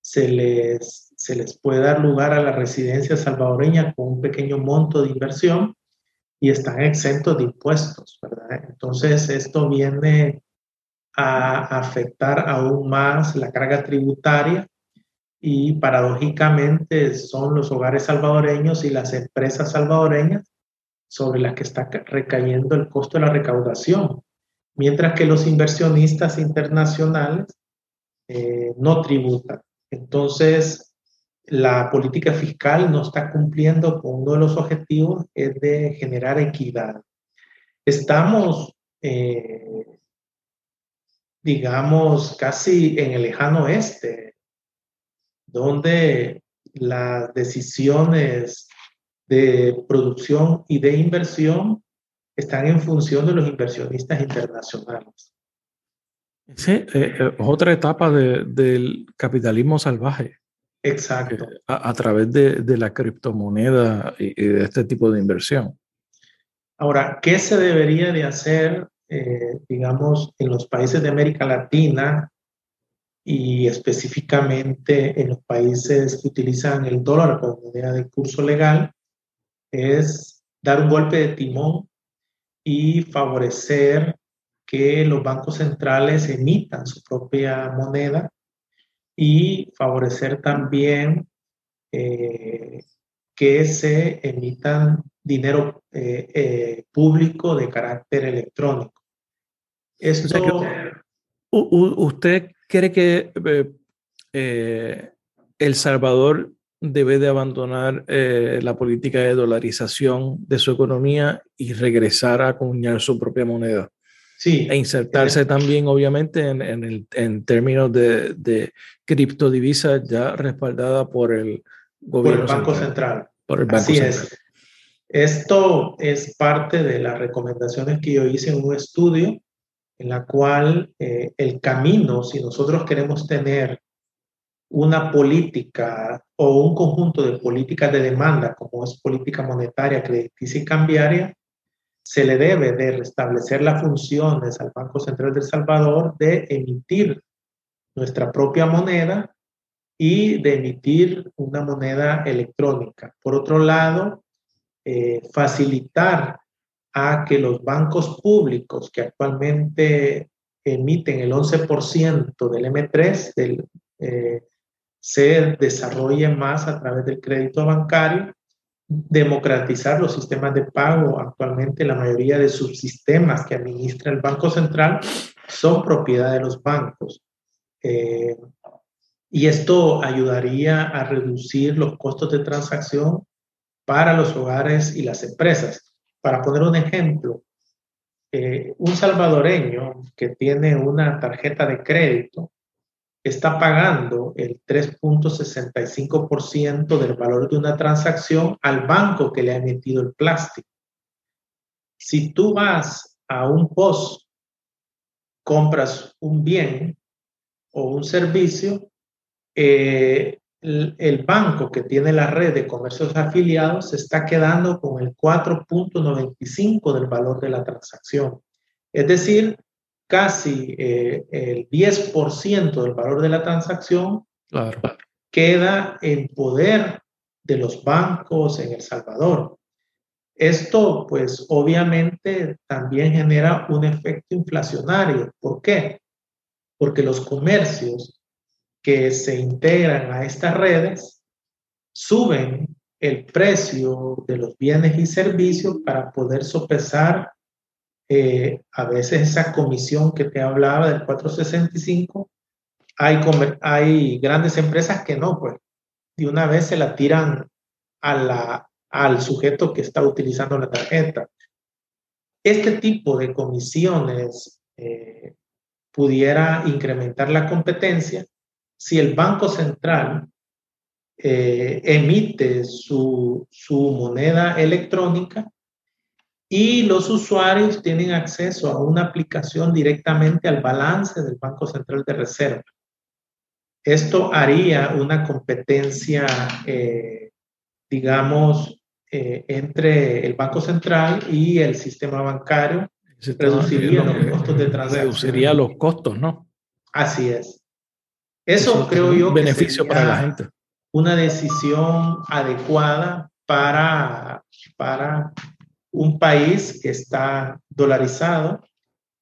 se les, se les puede dar lugar a la residencia salvadoreña con un pequeño monto de inversión y están exentos de impuestos, ¿verdad? Entonces, esto viene a afectar aún más la carga tributaria y paradójicamente son los hogares salvadoreños y las empresas salvadoreñas sobre las que está ca- recayendo el costo de la recaudación, mientras que los inversionistas internacionales eh, no tributan. Entonces, la política fiscal no está cumpliendo con uno de los objetivos, es de generar equidad. Estamos, eh, digamos, casi en el lejano oeste, donde las decisiones de producción y de inversión están en función de los inversionistas internacionales. Sí, eh, eh, otra etapa de- del capitalismo salvaje. Exacto. A, a través de, de la criptomoneda y, y de este tipo de inversión. Ahora, ¿qué se debería de hacer, eh, digamos, en los países de América Latina y específicamente en los países que utilizan el dólar como moneda de curso legal? Es dar un golpe de timón y favorecer que los bancos centrales emitan su propia moneda y favorecer también eh, que se emitan dinero eh, eh, público de carácter electrónico. Esto, ¿Usted cree que El Salvador debe de abandonar la política de dolarización de su economía y regresar a acuñar su propia moneda? Sí. E insertarse también, obviamente, en, en, el- en términos de, de criptodivisa ya respaldada por el por el Banco Central. Por el Banco Así Central. es. Esto es parte de las recomendaciones que yo hice en un estudio en la cual eh, el camino, si nosotros queremos tener una política o un conjunto de políticas de demanda, como es política monetaria, crediticia y cambiaria, se le debe de restablecer las funciones al Banco Central de El Salvador de emitir nuestra propia moneda y de emitir una moneda electrónica. Por otro lado, eh, facilitar a que los bancos públicos que actualmente emiten el 11% del M3 del, eh, se desarrollen más a través del crédito bancario, democratizar los sistemas de pago. Actualmente la mayoría de subsistemas que administra el Banco Central son propiedad de los bancos. Eh, y esto ayudaría a reducir los costos de transacción para los hogares y las empresas. Para poner un ejemplo, eh, un salvadoreño que tiene una tarjeta de crédito está pagando el 3.65% del valor de una transacción al banco que le ha emitido el plástico. Si tú vas a un post, compras un bien o un servicio, eh, el, el, banco que tiene la red de comercios afiliados se está quedando con el 4.95 del valor de la transacción. Es decir, casi eh, el 10% del valor de la transacción claro. queda en poder de los bancos en El Salvador. Esto, pues, obviamente también genera un efecto inflacionario. ¿Por qué? Porque los comercios que se integran a estas redes suben el precio de los bienes y servicios para poder sopesar eh, a veces esa comisión que te hablaba del 465. Hay, hay grandes empresas que no, pues de una vez se la tiran a la, al sujeto que está utilizando la tarjeta. Este tipo de comisiones eh, pudiera incrementar la competencia si el Banco Central eh, emite su, su, moneda electrónica y los usuarios tienen acceso a una aplicación directamente al balance del Banco Central de Reserva. Esto haría una competencia, eh, digamos, eh, entre el Banco Central y el sistema bancario. Reduciría los costos de transacción. Reduciría los costos, ¿no? Así es. Eso, Eso creo yo un beneficio para la gente. Una decisión adecuada para, para un país que está dolarizado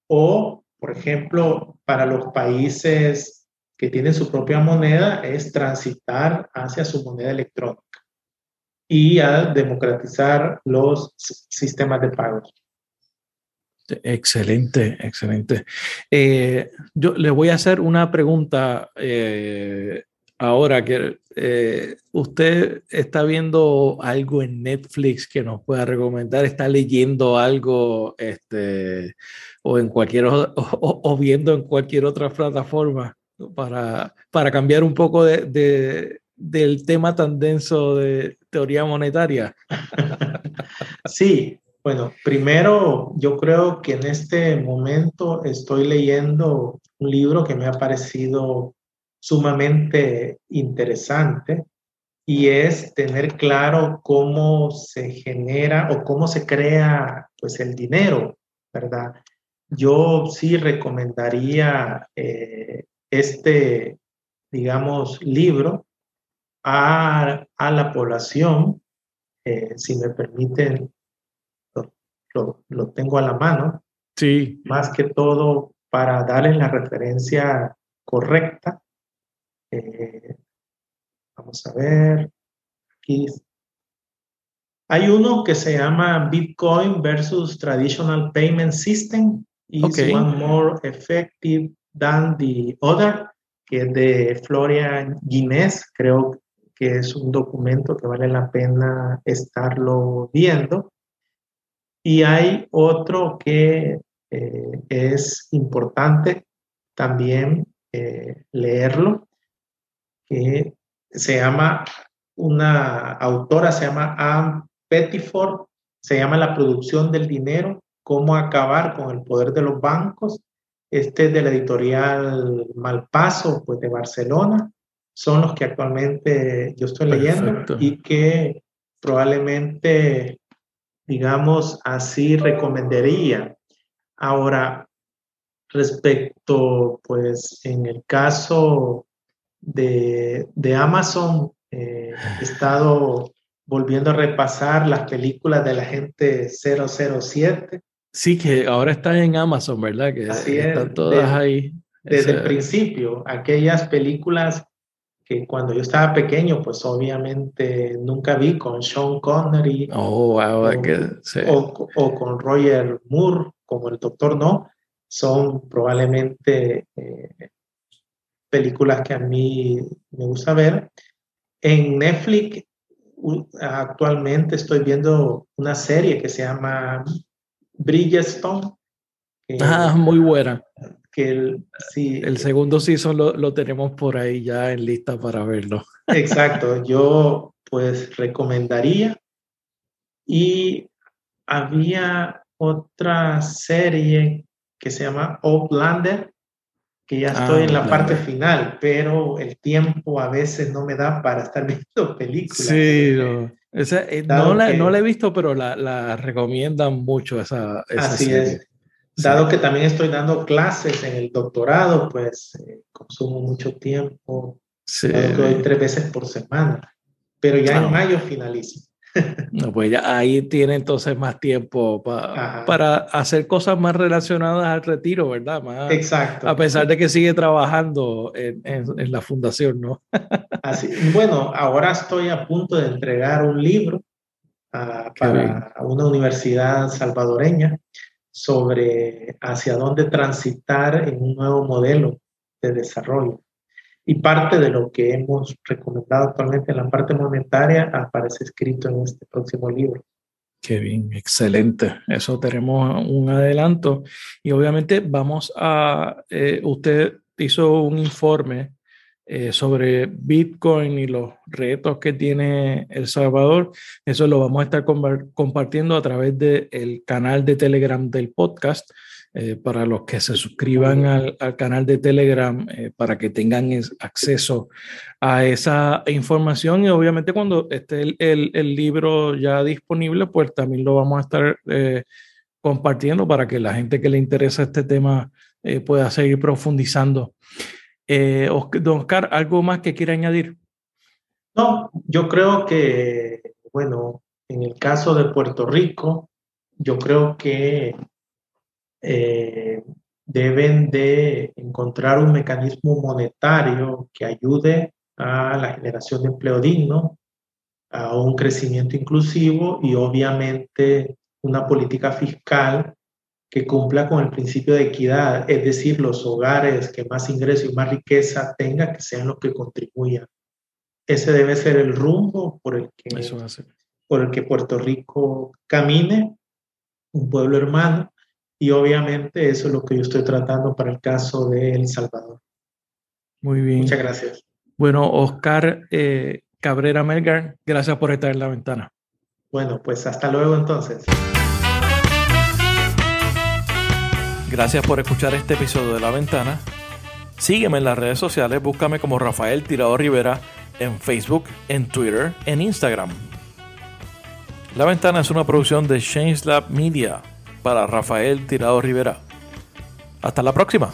o, por ejemplo, para los países que tienen su propia moneda, es transitar hacia su moneda electrónica y a democratizar los sistemas de pagos. Excelente, excelente. Eh, yo le voy a hacer una pregunta eh, ahora que eh, usted está viendo algo en Netflix que nos pueda recomendar, está leyendo algo este, o en cualquier o, o, viendo en cualquier otra plataforma para, para cambiar un poco de, de, del tema tan denso de teoría monetaria. *laughs* Sí, bueno, primero yo creo que en este momento estoy leyendo un libro que me ha parecido sumamente interesante y es tener claro cómo se genera o cómo se crea pues el dinero, ¿verdad? Yo sí recomendaría eh, este, digamos, libro a, a la población, eh, si me permiten, lo, lo, lo, tengo a la mano. Sí. Más que todo para darles la referencia correcta. Eh, vamos a ver. Aquí. Hay uno que se llama Bitcoin versus Traditional Payment System. Is Okay. one more effective than the other? Que es de Florian Guinness. Creo que es un documento que vale la pena estarlo viendo. Y hay otro que eh, es importante también eh, leerlo, que se llama una autora, se llama Anne Pettiford, se llama La producción del dinero, cómo acabar con el poder de los bancos. Este es de la editorial Malpaso, pues de Barcelona. Son los que actualmente yo estoy leyendo y que probablemente, digamos, así recomendaría. Ahora, respecto, pues, en el caso de, de Amazon, eh, he estado volviendo a repasar las películas de la gente 007. Sí, que ahora están en Amazon, ¿verdad? Que están todas ahí. Desde el principio, aquellas películas que cuando yo estaba pequeño, pues obviamente nunca vi con Sean Connery oh, wow, o, o, con Roger Moore como el Doctor No, son probablemente eh, películas que a mí me gusta ver. En Netflix actualmente estoy viendo una serie que se llama Bridgestone. ah, muy buena. Que el, sí, el segundo season lo, lo tenemos por ahí ya en lista para verlo. *laughs* Exacto, yo pues recomendaría. Y había otra serie que se llama Outlander, que ya estoy en la parte final, pero el tiempo a veces no me da para estar *laughs* viendo películas. Sí, no. Eh, no, la, no, la, he visto, pero la, la recomiendan mucho esa, esa así es. Dado que también estoy dando clases en el doctorado, pues eh, consumo mucho tiempo. Sí. Doy tres veces por semana. Pero ya en mayo finalizo. No, pues ya ahí tiene entonces más tiempo para hacer cosas más relacionadas al retiro, ¿verdad? Más, Exacto. A pesar de que sigue trabajando en, en, la fundación, ¿no? Así, bueno, ahora estoy a punto de entregar un libro uh, para una universidad salvadoreña sobre hacia dónde transitar en un nuevo modelo de desarrollo. Y parte de lo que hemos recomendado actualmente en la parte monetaria aparece escrito en este próximo libro. Qué bien, excelente. Eso tenemos un adelanto. Y obviamente vamos a, eh, usted hizo un informe eh, sobre Bitcoin y los retos que tiene El Salvador. Eso lo vamos a estar compartiendo a través del canal de Telegram del podcast. Eh, para los que se suscriban al, canal de Telegram eh, para que tengan acceso a esa información y obviamente cuando esté el, libro ya disponible pues también lo vamos a estar eh, compartiendo para que la gente que le interesa este tema pueda seguir profundizando. don Oscar, ¿algo más que quiera añadir? No, yo creo que, bueno, en el caso de Puerto Rico, yo creo que eh, deben de encontrar un mecanismo monetario que ayude a la generación de empleo digno, a un crecimiento inclusivo y obviamente una política fiscal que cumpla con el principio de equidad, es decir, los hogares que más ingreso y más riqueza tengan, que sean los que contribuyan. Ese debe ser el rumbo por el que, por el que Puerto Rico camine, un pueblo hermano, y obviamente eso es lo que yo estoy tratando para el caso de El Salvador. Muy bien. Muchas gracias. Bueno, Oscar eh, Cabrera Melgar, gracias por estar en la ventana. Bueno, pues hasta luego entonces. Gracias por escuchar este episodio de La Ventana. Sígueme en las redes sociales, búscame como Rafael Tirado Rivera en Facebook, en Twitter, en Instagram. La Ventana es una producción de Change Lab Media para Rafael Tirado Rivera. Hasta la próxima.